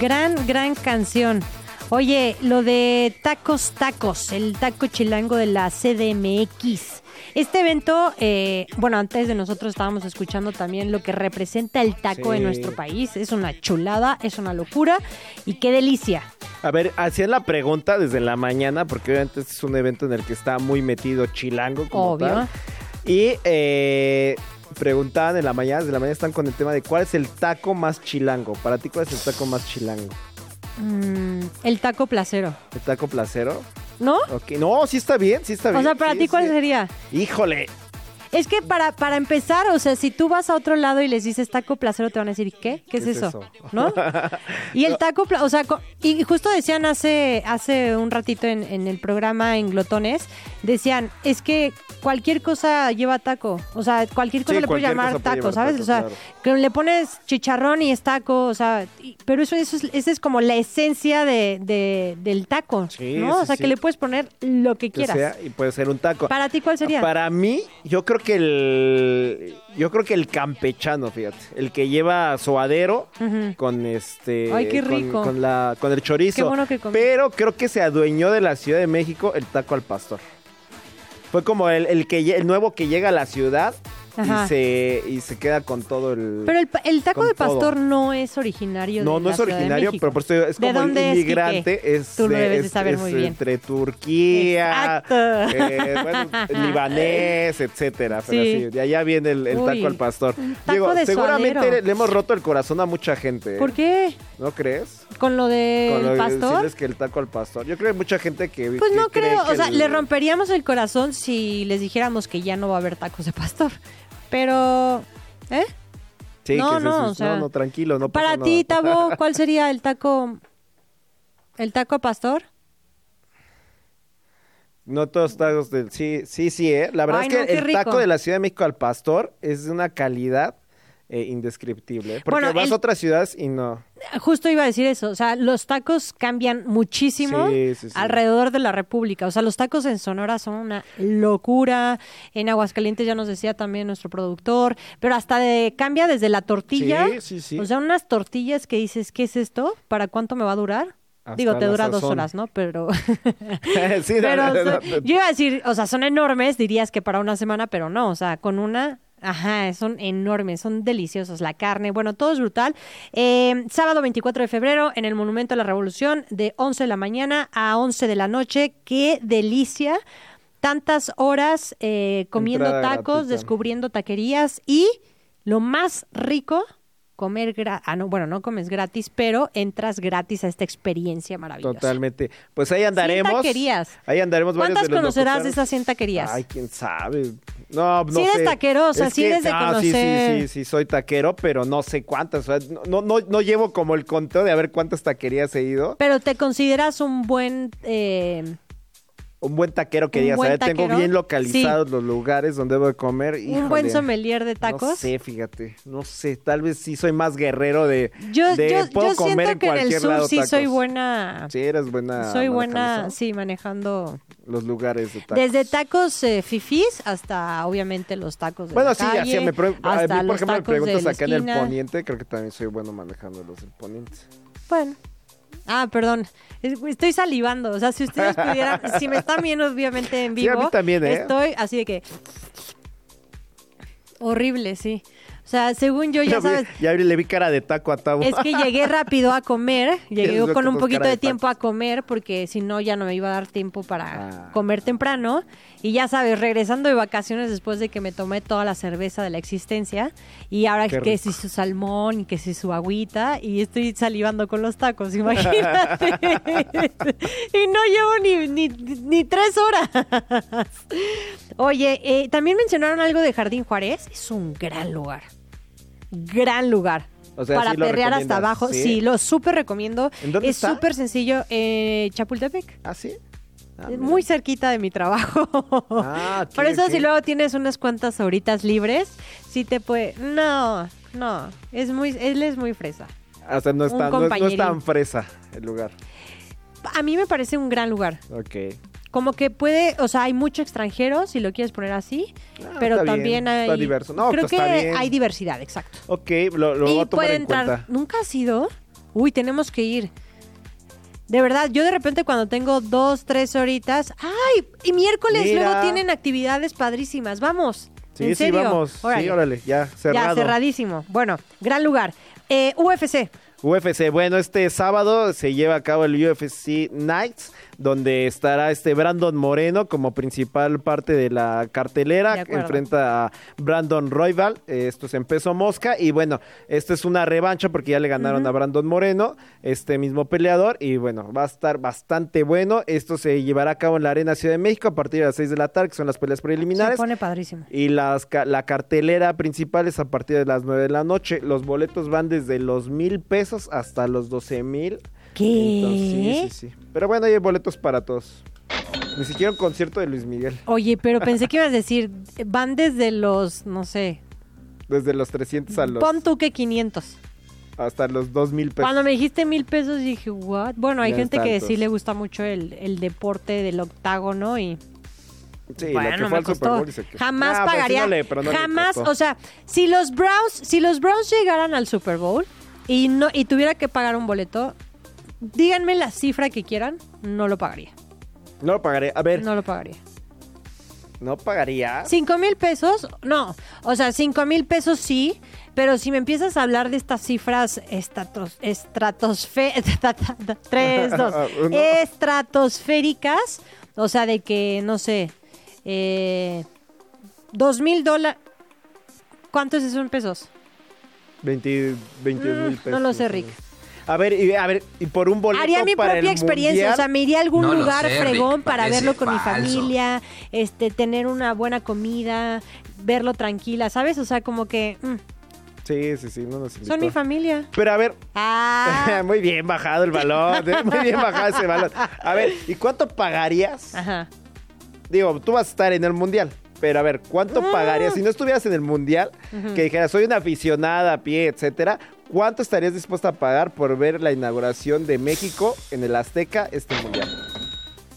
Gran, gran canción. Oye, lo de Tacos Tacos, el taco chilango de la CDMX. Este evento, eh, bueno, antes de nosotros estábamos escuchando también lo que representa el taco en nuestro país. Es una chulada, es una locura y qué delicia. A ver, hacían la pregunta desde la mañana, porque obviamente este es un evento en el que está muy metido Chilango como Obvio. tal. Y eh, preguntaban en la mañana, desde la mañana están con el tema de cuál es el taco más chilango. Para ti, ¿cuál es el taco más chilango? Mm, el taco placero, ¿El taco placero? ¿No? Ok, no, sí está bien, sí está bien. O sea, para sí, ti, ¿cuál sí. sería? Híjole, Es que para, para empezar, o sea, si tú vas a otro lado y les dices taco placero, te van a decir, ¿qué? ¿Qué, es, eso? ¿No? Y el taco, o sea, y justo decían hace, hace un ratito en, en el programa en Glotones, decían, es que cualquier cosa lleva taco, o sea, cualquier cosa Sí, le puedes llamar puede taco, ¿sabes? taco, o sea, claro. que le pones chicharrón y es taco, o sea, y- pero eso, eso es, esa es como la esencia de, de- del taco, Sí, ¿no? o sea, que le puedes poner lo que quieras. sea, y puede ser un taco. Para ti, ¿cuál sería? Para mí, yo creo que el yo creo que el campechano, fíjate, el que lleva suadero con este Ay, qué con- rico. Con, la con el chorizo. Qué bueno que. Pero creo que se adueñó de la Ciudad de México el taco al pastor. Fue como el, el que el nuevo que llega a la ciudad. Y se y se queda con todo el Pero el, taco de pastor todo. no es originario no, de no es originario, pero por eso es ¿De como el inmigrante. Es, Tú lo de- debes de saber es muy bien. entre Turquía, eh, bueno, libanés, etcétera. Pero Sí. sí, de allá viene el, el Uy, taco al pastor. taco de seguramente suadero. le, hemos roto el corazón a mucha gente. ¿eh? ¿Por qué? ¿No crees? ¿Con lo del de pastor? decirles que el taco al pastor. Yo creo que hay mucha gente que. Pues que no creo, o sea, el- le romperíamos el corazón si les dijéramos que ya no va a haber tacos de pastor. Pero, ¿eh? Sí, No, que se- no, se- o sea, no, tranquilo, no pasa Para ti. Tabo, ¿cuál sería el taco? ¿El taco pastor? No todos tacos del... Sí, sí, sí, ¿eh? La verdad Ay, es que no, el taco de la Ciudad de México al pastor es de una calidad eh, indescriptible. Porque Bueno, vas el- a otras ciudades y no. Justo iba a decir eso, o sea, los tacos cambian muchísimo Sí, sí, sí. alrededor de la República. O sea, los tacos en Sonora son una locura. En Aguascalientes ya nos decía también nuestro productor, pero hasta de, cambia desde la tortilla. Sí, sí, sí. O sea, unas tortillas que dices, ¿qué es esto? ¿Para cuánto me va a durar? Hasta Digo, te dura dos horas, ¿no? Pero, sí, pero verdad, o sea, yo iba a decir, o sea, son enormes, dirías que para una semana, pero no, o sea, con una, ajá, son enormes, son deliciosos, la carne, bueno, todo es brutal. Eh, sábado 24 de febrero en el Monumento a la Revolución de 11 de la mañana a 11 de la noche, qué delicia. Tantas horas eh, comiendo Entrada tacos, gratuita. descubriendo taquerías y lo más rico, comer ah, no, bueno, no comes gratis, pero entras gratis a esta experiencia maravillosa. Totalmente. Pues ahí andaremos. taquerías. Ahí andaremos ¿Cuántas de conocerás de esas 100 taquerías? Ay, quién sabe. No, no Sí eres sé. taquero, o sea, Es sí que- eres de ah, sí. Sí, sí, sí, soy taquero, pero no sé cuántas. O sea, no, no, no llevo como el conteo de a ver cuántas taquerías he ido. Pero te consideras un buen... eh, Un buen taquero que digas, a tengo bien localizados los lugares donde debo de comer. un buen Híjole. sommelier de tacos. No sé, fíjate. No sé, tal vez sí soy más guerrero de. Yo, de yo, puedo yo comer siento en que en el sur lado sí soy tacos. buena... Sí, eres buena. soy buena, sí, manejando... Los lugares de tacos. Desde tacos eh, fifís hasta, obviamente, los tacos de Bueno, la sí, calle, así me pre- a hasta mí, por ejemplo, me preguntas acá en el poniente, creo que también soy bueno manejando los del poniente. Bueno. Ah, perdón. Es- Estoy salivando. O sea, si ustedes pudieran, si me están viendo obviamente en Sí, a vivo, mí también, ¿eh? estoy así de que horrible, sí. O sea, según yo, ya sabes, ya le vi cara de taco a Tavo. es que llegué rápido a comer, llegué con un poquito de tiempo a comer porque si no ya no me iba a dar tiempo para Ah. comer temprano y ya sabes, regresando de vacaciones después de que me tomé toda la cerveza de la existencia y ahora Qué que si su salmón y que si su agüita y estoy salivando con los tacos, imagínate. y no llevo ni, ni, ni tres horas. Oye, eh, también mencionaron algo de Jardín Juárez, es un gran lugar. Gran lugar. O sea, para ¿sí perrear hasta abajo. ¿Sí? Sí, lo súper recomiendo. ¿En dónde es súper sencillo. Eh, Chapultepec. ¿Ah, sí? Ah, muy cerquita de mi trabajo. Ah, Por eso si luego tienes unas cuantas horitas libres, sí te puede... No, no. Es muy, él es muy fresa. O sea, no es, tan, no, es- no es compañerín. tan fresa el lugar. A mí me parece un gran lugar. Ok. Como que puede, o sea, hay mucho extranjero, si lo quieres poner así, Ah, pero bien, también hay... está diverso. No, creo pues que bien. hay diversidad, exacto. Ok, lo, lo voy a tomar puede en entrar. cuenta. ¿Nunca has ido? Uy, tenemos que ir. De verdad, yo de repente cuando tengo dos, tres horitas, ¡ay! Y miércoles Mira. luego tienen actividades padrísimas. Vamos. Sí, ¿En sí, serio? vamos. Sí, órale, ya, cerrado. Ya, cerradísimo. Bueno, gran lugar. Eh, UFC. UFC, bueno, este sábado se lleva a cabo el UFC Nights, donde estará este Brandon Moreno como principal parte de la cartelera, enfrenta a Brandon Royval, eh, esto es en peso mosca, y bueno, esta es una revancha porque ya le ganaron a Brandon Moreno, este mismo peleador, y bueno, va a estar bastante bueno, esto se llevará a cabo en la Arena Ciudad de México a partir de las 6 de la tarde, que son las peleas Se preliminares. pone padrísimo. Y las, la cartelera principal es a partir de las 9 de la noche. Los boletos van desde los mil pesos hasta los 12 mil. ¿Qué? Entonces, sí, sí, sí. Pero bueno, hay boletos para todos. Ni siquiera un concierto de Luis Miguel. Oye, pero pensé que ibas a decir, van desde los, no sé, Desde los 300 a los, pon tú que 500. hasta los 2 mil pesos. Cuando me dijiste mil pesos dije, ¿what? Bueno, hay Ya gente que sí le gusta mucho el, el deporte del octágono y Sí, bueno, la que fue Super. Bowl. Jamás Ah, pues sí, pagaría, no le- pero no le jamás, o sea, si los Browns, si los Browns llegaran al Super Bowl y no y tuviera que pagar un boleto, díganme la cifra que quieran, no lo pagaría. No lo pagaré. A ver, no, No lo pagaría. pagaría. Cinco mil pesos, no. O sea, cinco mil pesos sí, pero si me empiezas a hablar de estas cifras estatos, estratosfe, tres, dos, Uno. estratosféricas, o sea, de que, no sé, eh, dos mil dólares. ¿Cuánto es eso en pesos? 20, 22 mil Mm, pesos. no lo sé, Rick. A ver, y, a ver, y por un boleto Haría mi para propia el experiencia, mundial, o sea, me iría a algún No lugar sé, Rick, fregón para verlo con mi familia, este, tener una buena comida, verlo tranquila, ¿sabes? O sea, como que mm, Sí, sí, sí, no nos son invitó. mi familia. Pero a ver, Ah, muy bien bajado el balón, ¿eh? muy bien bajado ese balón. A ver, ¿y cuánto pagarías? ajá. Digo, tú vas a estar en el mundial, pero a ver, ¿cuánto Ah. pagarías si no estuvieras en el mundial? Que dijeras, soy una aficionada a pie, etcétera. ¿Cuánto estarías dispuesta a pagar por ver la inauguración de México en el Azteca este mundial?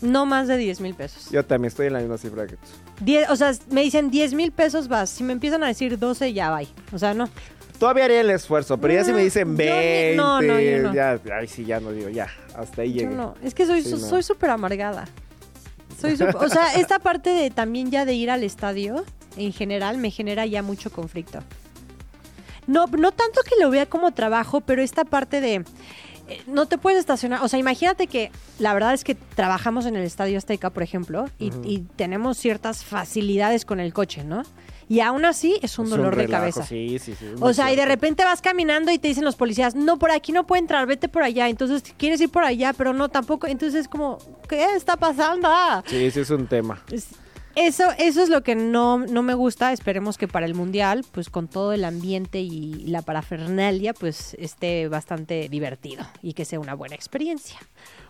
No más de 10 mil pesos. Yo también estoy en la misma cifra que tú. Die- o sea, me dicen 10 mil pesos vas. Si me empiezan a decir 12, ya va. O sea, no. Todavía haría el esfuerzo, pero ya si me dicen Mm, yo 20, ni- no, no, yo no. ya, ay, sí, ya no digo, ya, hasta ahí Yo llegué. no. Es que soy Sí, súper amargada. Soy sup- o sea, esta parte de también ya de ir al estadio, en general, me genera ya mucho conflicto. No, no tanto que lo vea como trabajo, pero esta parte de eh, no te puedes estacionar. O sea, imagínate que la verdad es que trabajamos en el Estadio Azteca, por ejemplo, y, y tenemos ciertas facilidades con el coche, ¿no? Y aún así es un Es dolor de relajo, cabeza. Sí, sí, sí. O sea, y de repente vas caminando y te dicen los policías, no, por aquí no puede entrar, vete por allá. Entonces quieres ir por allá, pero no tampoco. Entonces es como, ¿qué está pasando? Sí, sí, es un tema. Es- Eso, eso es lo que no, no me gusta. Esperemos que para el Mundial, pues con todo el ambiente y la parafernalia, pues esté bastante divertido y que sea una buena experiencia.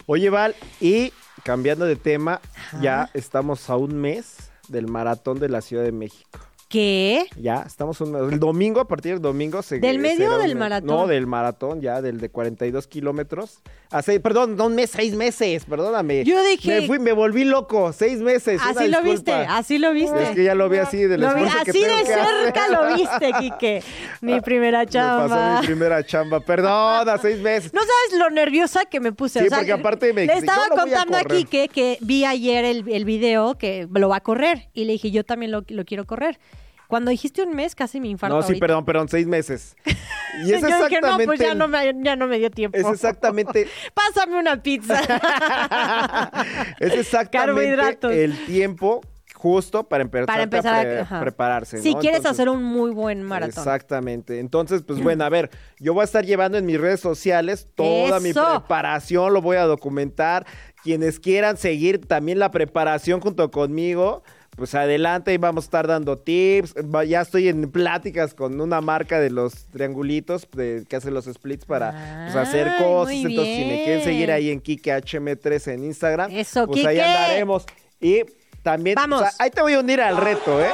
Oye, Val, y cambiando de tema, ya estamos a un mes del maratón de la Ciudad de México. ¿Qué? Ya, estamos un. El domingo, a partir del domingo. Se, ¿Del medio o del un- maratón? No, del maratón, ya, del de 42 kilómetros. A seis, perdón, no un mes, seis meses, perdóname. Yo dije- Me fui, me volví loco, seis meses. Así lo disculpa. viste, así lo viste. Es que ya lo vi así del Lo vi- que así tengo de que hacer. cerca lo viste, Quique. Mi primera Me pasó chamba. mi primera chamba. Perdona, seis meses. No sabes lo nerviosa que me puse. Sí, o sea, porque aparte me le estaba "Yo lo voy a contando a, correr". Quique que vi ayer el, el video que lo va a correr. Y le dije, yo también lo, lo quiero correr. Cuando dijiste un mes, casi me infarto. No, sí, ahorita. perdón, perdón, seis meses. Y es Yo dije, exactamente. no, pues ya no me, ya no me dio tiempo. Es exactamente. Pásame una pizza. es exactamente el tiempo justo para empezar, Para empezar a a pre- ajá. prepararse. Si ¿no? quieres Entonces, hacer un muy buen maratón. Exactamente. Entonces, pues bueno, a ver, yo voy a estar llevando en mis redes sociales toda mi preparación, lo voy a documentar. Quienes quieran seguir también la preparación junto conmigo, pues adelante y vamos a estar dando tips. Ya estoy en pláticas con una marca de los triangulitos de, que hace los splits para pues, hacer Ay, cosas. Entonces, si me quieren seguir ahí en KikeHM3 en Instagram, Eso, pues ahí Kike. andaremos. Y también, Vamos. o sea, ahí te voy a unir al reto, ¿eh?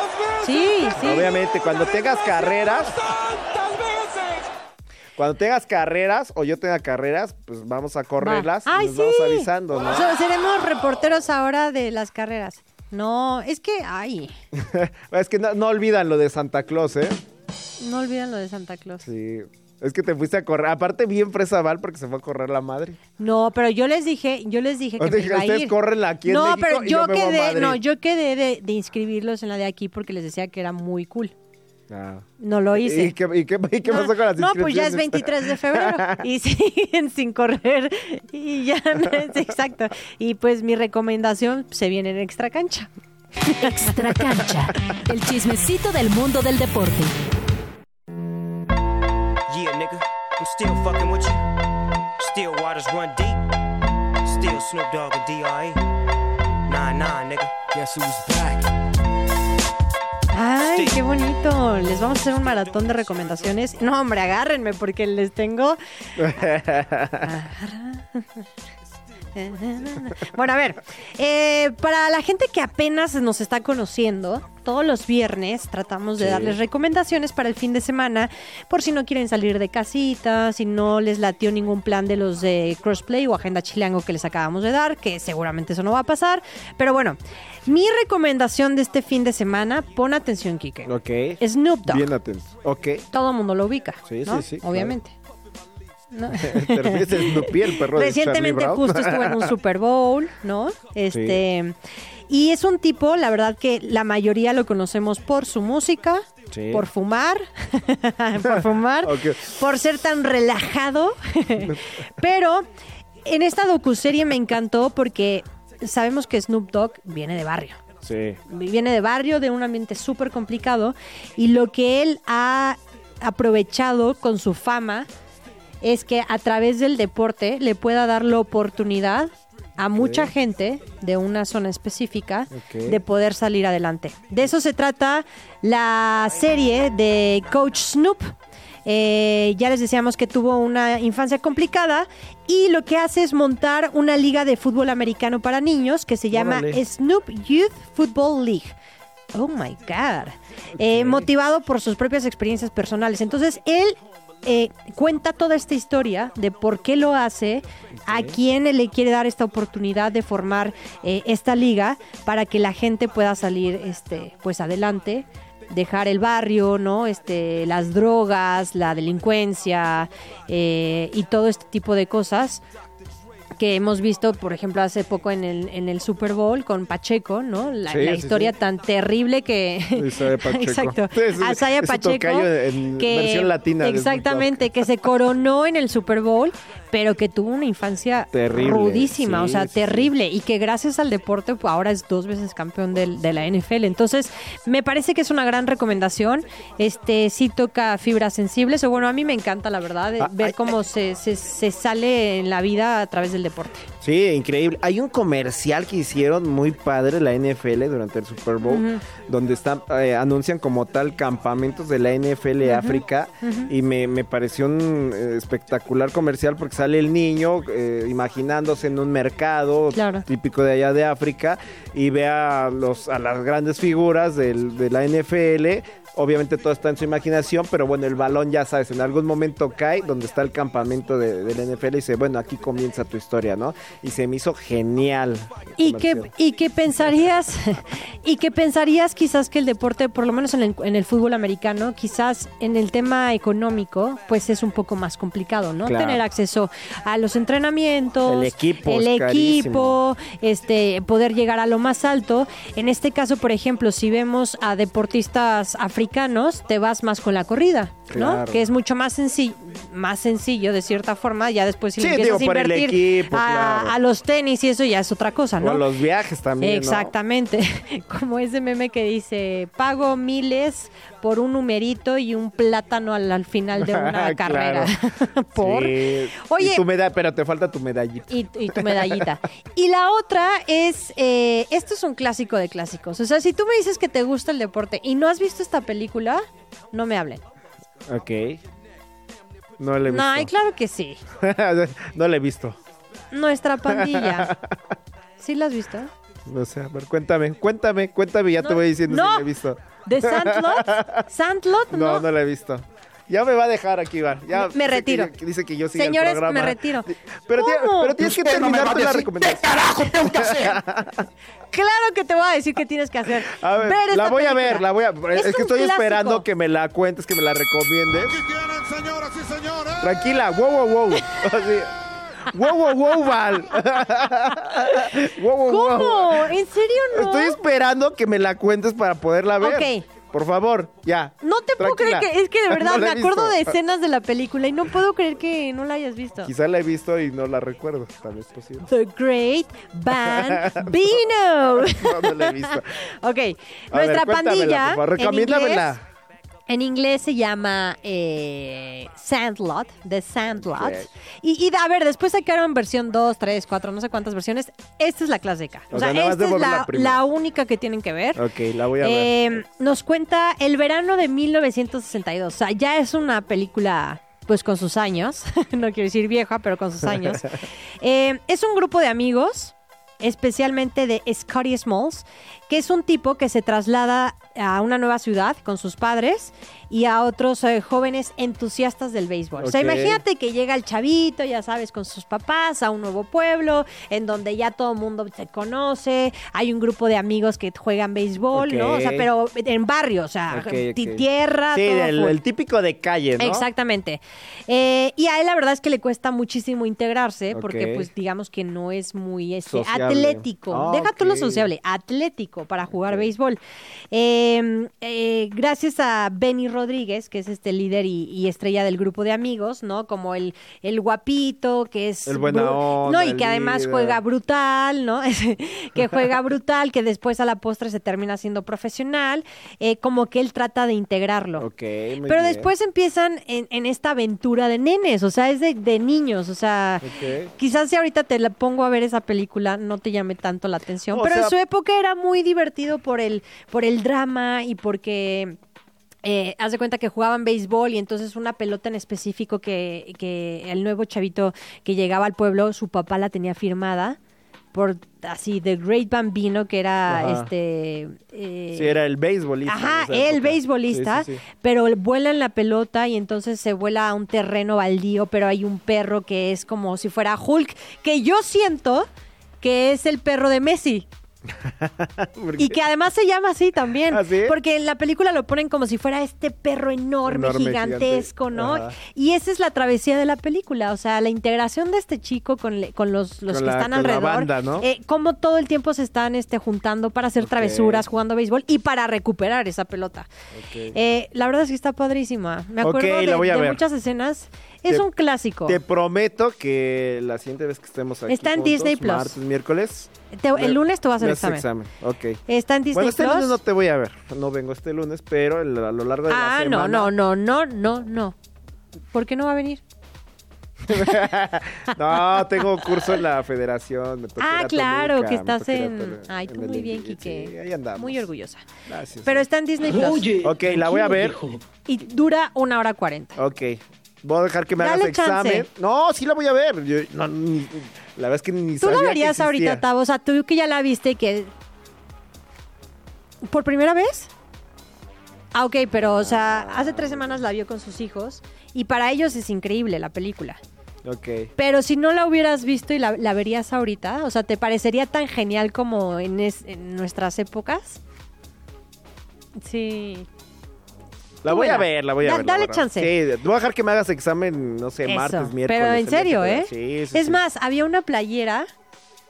Sí, sí. Obviamente, cuando tengas carreras. Cuando tengas carreras o yo tenga carreras, pues vamos a correrlas Va. y Ay, nos vamos avisando, ¿no? Seremos reporteros ahora de las carreras. No, es que, ay, es que no, no olvidan lo de Santa Claus, ¿eh? no olviden lo de Santa Claus. Sí. Es que te fuiste a correr. Aparte, bien fresa Val porque se fue a correr la madre. No, pero yo les dije, yo les dije que me dije, iba a ir. corren aquí en no, México pero y yo yo quedé, no, yo quedé de, de inscribirlos en la de aquí porque les decía que era muy cool. Ah. No lo hice. ¿Y qué, y qué- y qué no, pasó con las no, pues ya es inscripciones? 23 de febrero y siguen sin correr y ya no es exacto. Y pues mi recomendación se viene en extra cancha. Extra cancha. El chismecito del mundo del deporte. Yeah, nigga, I'm still fucking with you. Still waters run deep. Still Snoop Dogg and D.R.E. Nah, nah, nigga. Guess who's back? Ay, qué bonito. Les vamos a hacer un maratón de recomendaciones. No, hombre, agárrenme porque les tengo Bueno, a ver, eh, para la gente que apenas nos está conociendo, todos los viernes tratamos de Sí. darles recomendaciones para el fin de semana, por si no quieren salir de casita, si no les latió ningún plan de los de Crossplay o Agenda Chilango que les acabamos de dar, que seguramente eso no va a pasar. Pero bueno, mi recomendación de este fin de semana, pon atención, Kike. Ok. Snoop Dogg. Bien atento. Ok. Todo el mundo lo ubica. Sí, ¿no? sí, sí. Obviamente. ¿no? Te refieres a Snoopy, el perro Recientemente justo estuvo en un Super Bowl, ¿no? Este y es un tipo, la verdad que la mayoría lo conocemos por su música, Sí. por fumar, por fumar, por ser tan relajado. Pero en esta docuserie me encantó porque sabemos que Snoop Dogg viene de barrio Sí. viene de barrio, de un ambiente súper complicado, y lo que él ha aprovechado con su fama es que a través del deporte le pueda dar la oportunidad a mucha gente de una zona específica de poder salir adelante. De eso se trata la serie de Coach Snoop. Eh, ya les decíamos que tuvo una infancia complicada y lo que hace es montar una liga de fútbol americano para niños que se llama Órale. Snoop Youth Football League. Oh my God. Eh, motivado por sus propias experiencias personales. Entonces, él eh, cuenta toda esta historia de por qué lo hace, a quién le quiere dar esta oportunidad de formar eh, esta liga para que la gente pueda salir este, pues adelante dejar el barrio, ¿no? Este, las drogas, la delincuencia eh, y todo este tipo de cosas que hemos visto, por ejemplo, hace poco en el, en el Super Bowl con Pacheco, ¿no? La, Sí, la sí, historia sí. tan terrible que... Isaiah Pacheco. Exacto. Asaya Pacheco. en versión latina Exactamente, que se coronó en el Super Bowl, pero que tuvo una infancia Terrible, rudísima, o sea, sí, sí. terrible, y que gracias al deporte pues, ahora es dos veces campeón del- de la NFL. Entonces, me parece que es una gran recomendación. Este sí toca fibras sensibles, o bueno, a mí me encanta, la verdad, Ah, ver ay, cómo se, se, se sale en la vida a través del deporte. Sí, increíble. Hay un comercial que hicieron muy padre la NFL durante el Super Bowl, donde están, eh, anuncian como tal campamentos de la NFL África y me, me pareció un eh, espectacular comercial porque sale el niño eh, imaginándose en un mercado Claro. típico de allá de África y ve a, los, a las grandes figuras del- de la NFL. Obviamente todo está en su imaginación, pero bueno, el balón ya sabes, en algún momento cae donde está el campamento de, de la NFL y dice, bueno, aquí comienza tu historia, ¿no? Y se me hizo genial. Y que, comercial. y que pensarías, y que pensarías quizás que el deporte, por lo menos en el, en el fútbol americano, quizás en el tema económico, pues es un poco más complicado, ¿no? Claro. Tener acceso a los entrenamientos, El equipo el equipo, este, poder llegar a lo más alto. En este caso, por ejemplo, si vemos a deportistas africanos, te vas más con la corrida, ¿no? Que es mucho más sencillo, más sencillo de cierta forma. Ya después si Sí, empiezas digo, a invertir equipo, a, claro. a los tenis y eso ya es otra cosa, O ¿no? a los viajes también, ¿no? Exactamente, como ese meme que dice, pago miles por un numerito y un plátano al, al final de una carrera. por... Sí. Oye- Y tu meda- pero te falta tu medallita. Y, y tu medallita. Y la otra es, eh, esto es un clásico de clásicos. O sea, si tú me dices que te gusta el deporte y no has visto esta película, no me hablen. Ok. No le he visto. No, y claro que sí. no le he visto. Nuestra pandilla. ¿Sí la has visto? No sé, a ver, cuéntame, cuéntame, cuéntame, ya te No, voy diciendo no. si la he visto. ¿De Sandlot? ¿Sandlot? No, No. no la he visto. Ya me va a dejar aquí, Iván. Ya Me- me dice que retiro. yo- dice que yo siga Señores, el programa. me retiro. Pero, tie- ¿Cómo? pero tienes que no terminar con la recomendación. ¿Qué carajo tengo que hacer? Claro que te voy a decir qué tienes que hacer. A ver, esta la voy a ver, la voy a Es, Es que estoy clásico. esperando que me la cuentes, que me la recomiendes. Tranquila, wow, wow, wow. Así. Wow, wow, wow, Val. wow, wow, wow. ¿Cómo? ¿En serio no? Estoy esperando que me la cuentes para poderla ver. Ok. Por favor, ya. No te puedo creer que es que de verdad No me acuerdo de escenas de la película y no puedo creer que no la hayas visto. Quizá la he visto y no la recuerdo. Tal vez posible. The Great Bambino. No, no la he visto. ok, A ver, nuestra cuéntamela, pandilla Recomiéndamela. En inglés se llama eh, Sandlot, The Sandlot. Y, y, a ver, después sacaron versión 2, 3, 4, no sé cuántas versiones. Esta es la clásica. O, O sea, esta es la, la primera. la única que tienen que ver. Ok, la voy a ver. Eh, nos cuenta el verano de 1962. O sea, ya es una película, pues con sus años. no quiero decir vieja, pero con sus años. Eh, es un grupo de amigos, especialmente de Scotty Smalls, que es un tipo que se traslada a una nueva ciudad con sus padres y a otros eh, jóvenes entusiastas del béisbol. O sea, imagínate que llega el chavito, ya sabes, con sus papás a un nuevo pueblo, en donde ya todo el mundo se conoce, hay un grupo de amigos que juegan béisbol, ¿no? O sea, pero en barrio, o sea, Ok, ti- ok. tierra, Sí, todo el, el típico de calle, ¿no? Exactamente. Eh, y a él la verdad es que le cuesta muchísimo integrarse porque pues digamos que no es muy este, Sociable. atlético. Ah, Deja tú lo sociable, atlético para jugar béisbol. Eh, eh, gracias a Benny Rodríguez, que es este líder y, y estrella del grupo de amigos, ¿no? Como el, el guapito, que es... El buena onda, No, y que además líder. juega brutal, ¿no? que juega brutal, que después a la postre se termina siendo profesional. eh, como que él trata de integrarlo. Ok, muy Pero bien. después empiezan en, en esta aventura de nenes, o sea, es de, de niños, o sea, quizás si ahorita te la pongo a ver esa película no te llame tanto la atención, O pero en su época era muy divertido por el, por el drama y porque... Eh, haz de cuenta que jugaban béisbol y entonces una pelota en específico que, que el nuevo chavito que llegaba al pueblo, su papá la tenía firmada por así The Great Bambino, que era Ajá. este... eh, Sí, era el beisbolista. Ajá, el beisbolista, Sí, sí, sí. pero vuela en la pelota y entonces se vuela a un terreno baldío, pero hay un perro que es como si fuera Hulk, que yo siento que es el perro de Messi. ¿Por Y que además se llama así también. ¿Ah, sí? Porque en la película lo ponen como si fuera este perro enorme, Enorme, gigantesco, gigante. ¿no? Ajá. Y esa es la travesía de la película. O sea, la integración de este chico con, le- con los, los Con que la- están con la alrededor. banda, ¿no? Eh, cómo todo el tiempo se están este, juntando para hacer travesuras, jugando béisbol y para recuperar esa pelota. Eh, la verdad es que está padrísima. Me acuerdo de, muchas escenas. Es Te- un clásico. Te prometo que la siguiente vez que estemos aquí Está en juntos, Disney Plus. martes, miércoles... Te- me- el lunes tú vas a hacer haces examen. Ok. Está en Disney bueno, este Plus. lunes no te voy a ver. No vengo este lunes, pero el- a lo largo de la ah, semana... no, no, no, no, no, no. ¿Por qué no va a venir? no, tengo curso en la federación. Ah, claro, Toluca, que estás en... Ay, tú en muy bien, Quique. Sí, ahí andamos. Muy orgullosa. Gracias. Pero está en Disney Plus. Oye, Ok, la voy a ver. Y dura una hora cuarenta. Ok. Voy a dejar que me Dale hagas examen. No, sí la voy a ver. Yo- no, ni- la verdad es que ni Tú la que verías ahorita. Tavo. O sea, tú que ya la viste y que... ¿Por primera vez? Ah, ok, pero, o sea, hace tres semanas la vio con sus hijos y para ellos es increíble la película. Ok. Pero si no la hubieras visto y la, la verías ahorita, o sea, ¿te parecería tan genial como en, es- en nuestras épocas? Sí. La voy a ver, la voy a Da- ver. dale chance. Sí, voy a dejar que me hagas examen, no sé, Eso. martes, miércoles. Pero en serio, ¿eh? Sí, sí, es sí. más, había una playera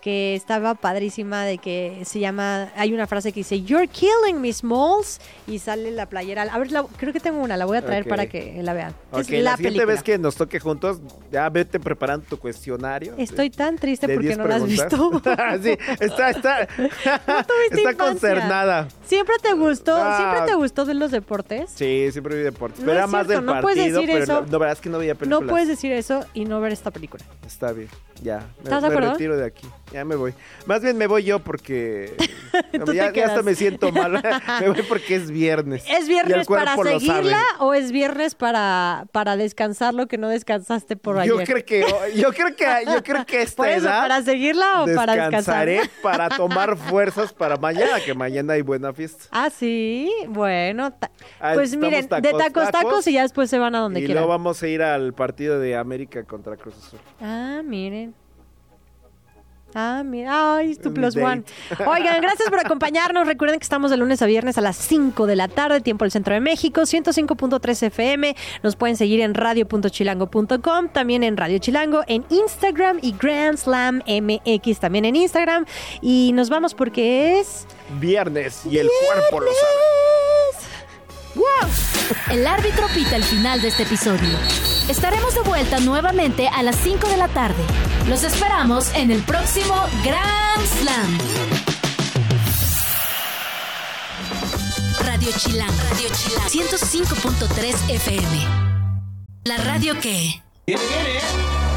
que estaba padrísima de que se llama, hay una frase que dice, You're killing me, Smalls, y sale la playera. A ver, la- creo que tengo una, la voy a traer Ok. para que la vean. Ok, es la, la, siguiente película. vez que nos toque juntos, ya vete preparando tu cuestionario. Estoy tan triste de porque 10 no la has preguntas. visto. sí, está, está, tuviste está infancia. concernada. ¿Siempre te gustó, Ah. siempre te gustó de los deportes? Sí, siempre vi deportes. No pero era más del no puedes partido, decir pero eso. verdad es que no veía películas. No puedes decir eso y no ver esta película. Está bien, ya. Me, ¿Estás de me acuerdo? retiro de aquí. Ya me voy. Más bien me voy yo porque ya, ya hasta me siento mal. me voy porque es viernes. ¿Es Y viernes para seguirla o es viernes para, para descansar lo que no descansaste por Yo ayer? creo que yo creo que yo creo que esta Por eso, edad ¿para seguirla o para descansar? descansaré para tomar fuerzas para mañana, que mañana hay buena fiesta. Ah, sí, bueno. Ah, pues miren, de tacos, tacos, y ya después se van a donde y quieran. luego vamos a ir al partido de América contra Cruz Azul. Ah, miren. Ah, mira, ay, tu plus date. one. Oigan, gracias por acompañarnos. Recuerden que estamos de lunes a viernes a las 5 de la tarde, tiempo del Centro de México, 105.3 FM. Nos pueden seguir en radio.chilango.com, también en Radio Chilango, en Instagram y Grand Slam MX también en Instagram. Y nos vamos porque es... Viernes y el cuerpo lo sabe. El árbitro pita el final de este episodio. Estaremos de vuelta nuevamente a las 5 de la tarde. Los esperamos en el próximo Grand Slam. Radio Chilán, Radio Chilán, 105.3 FM. La radio que... Viene.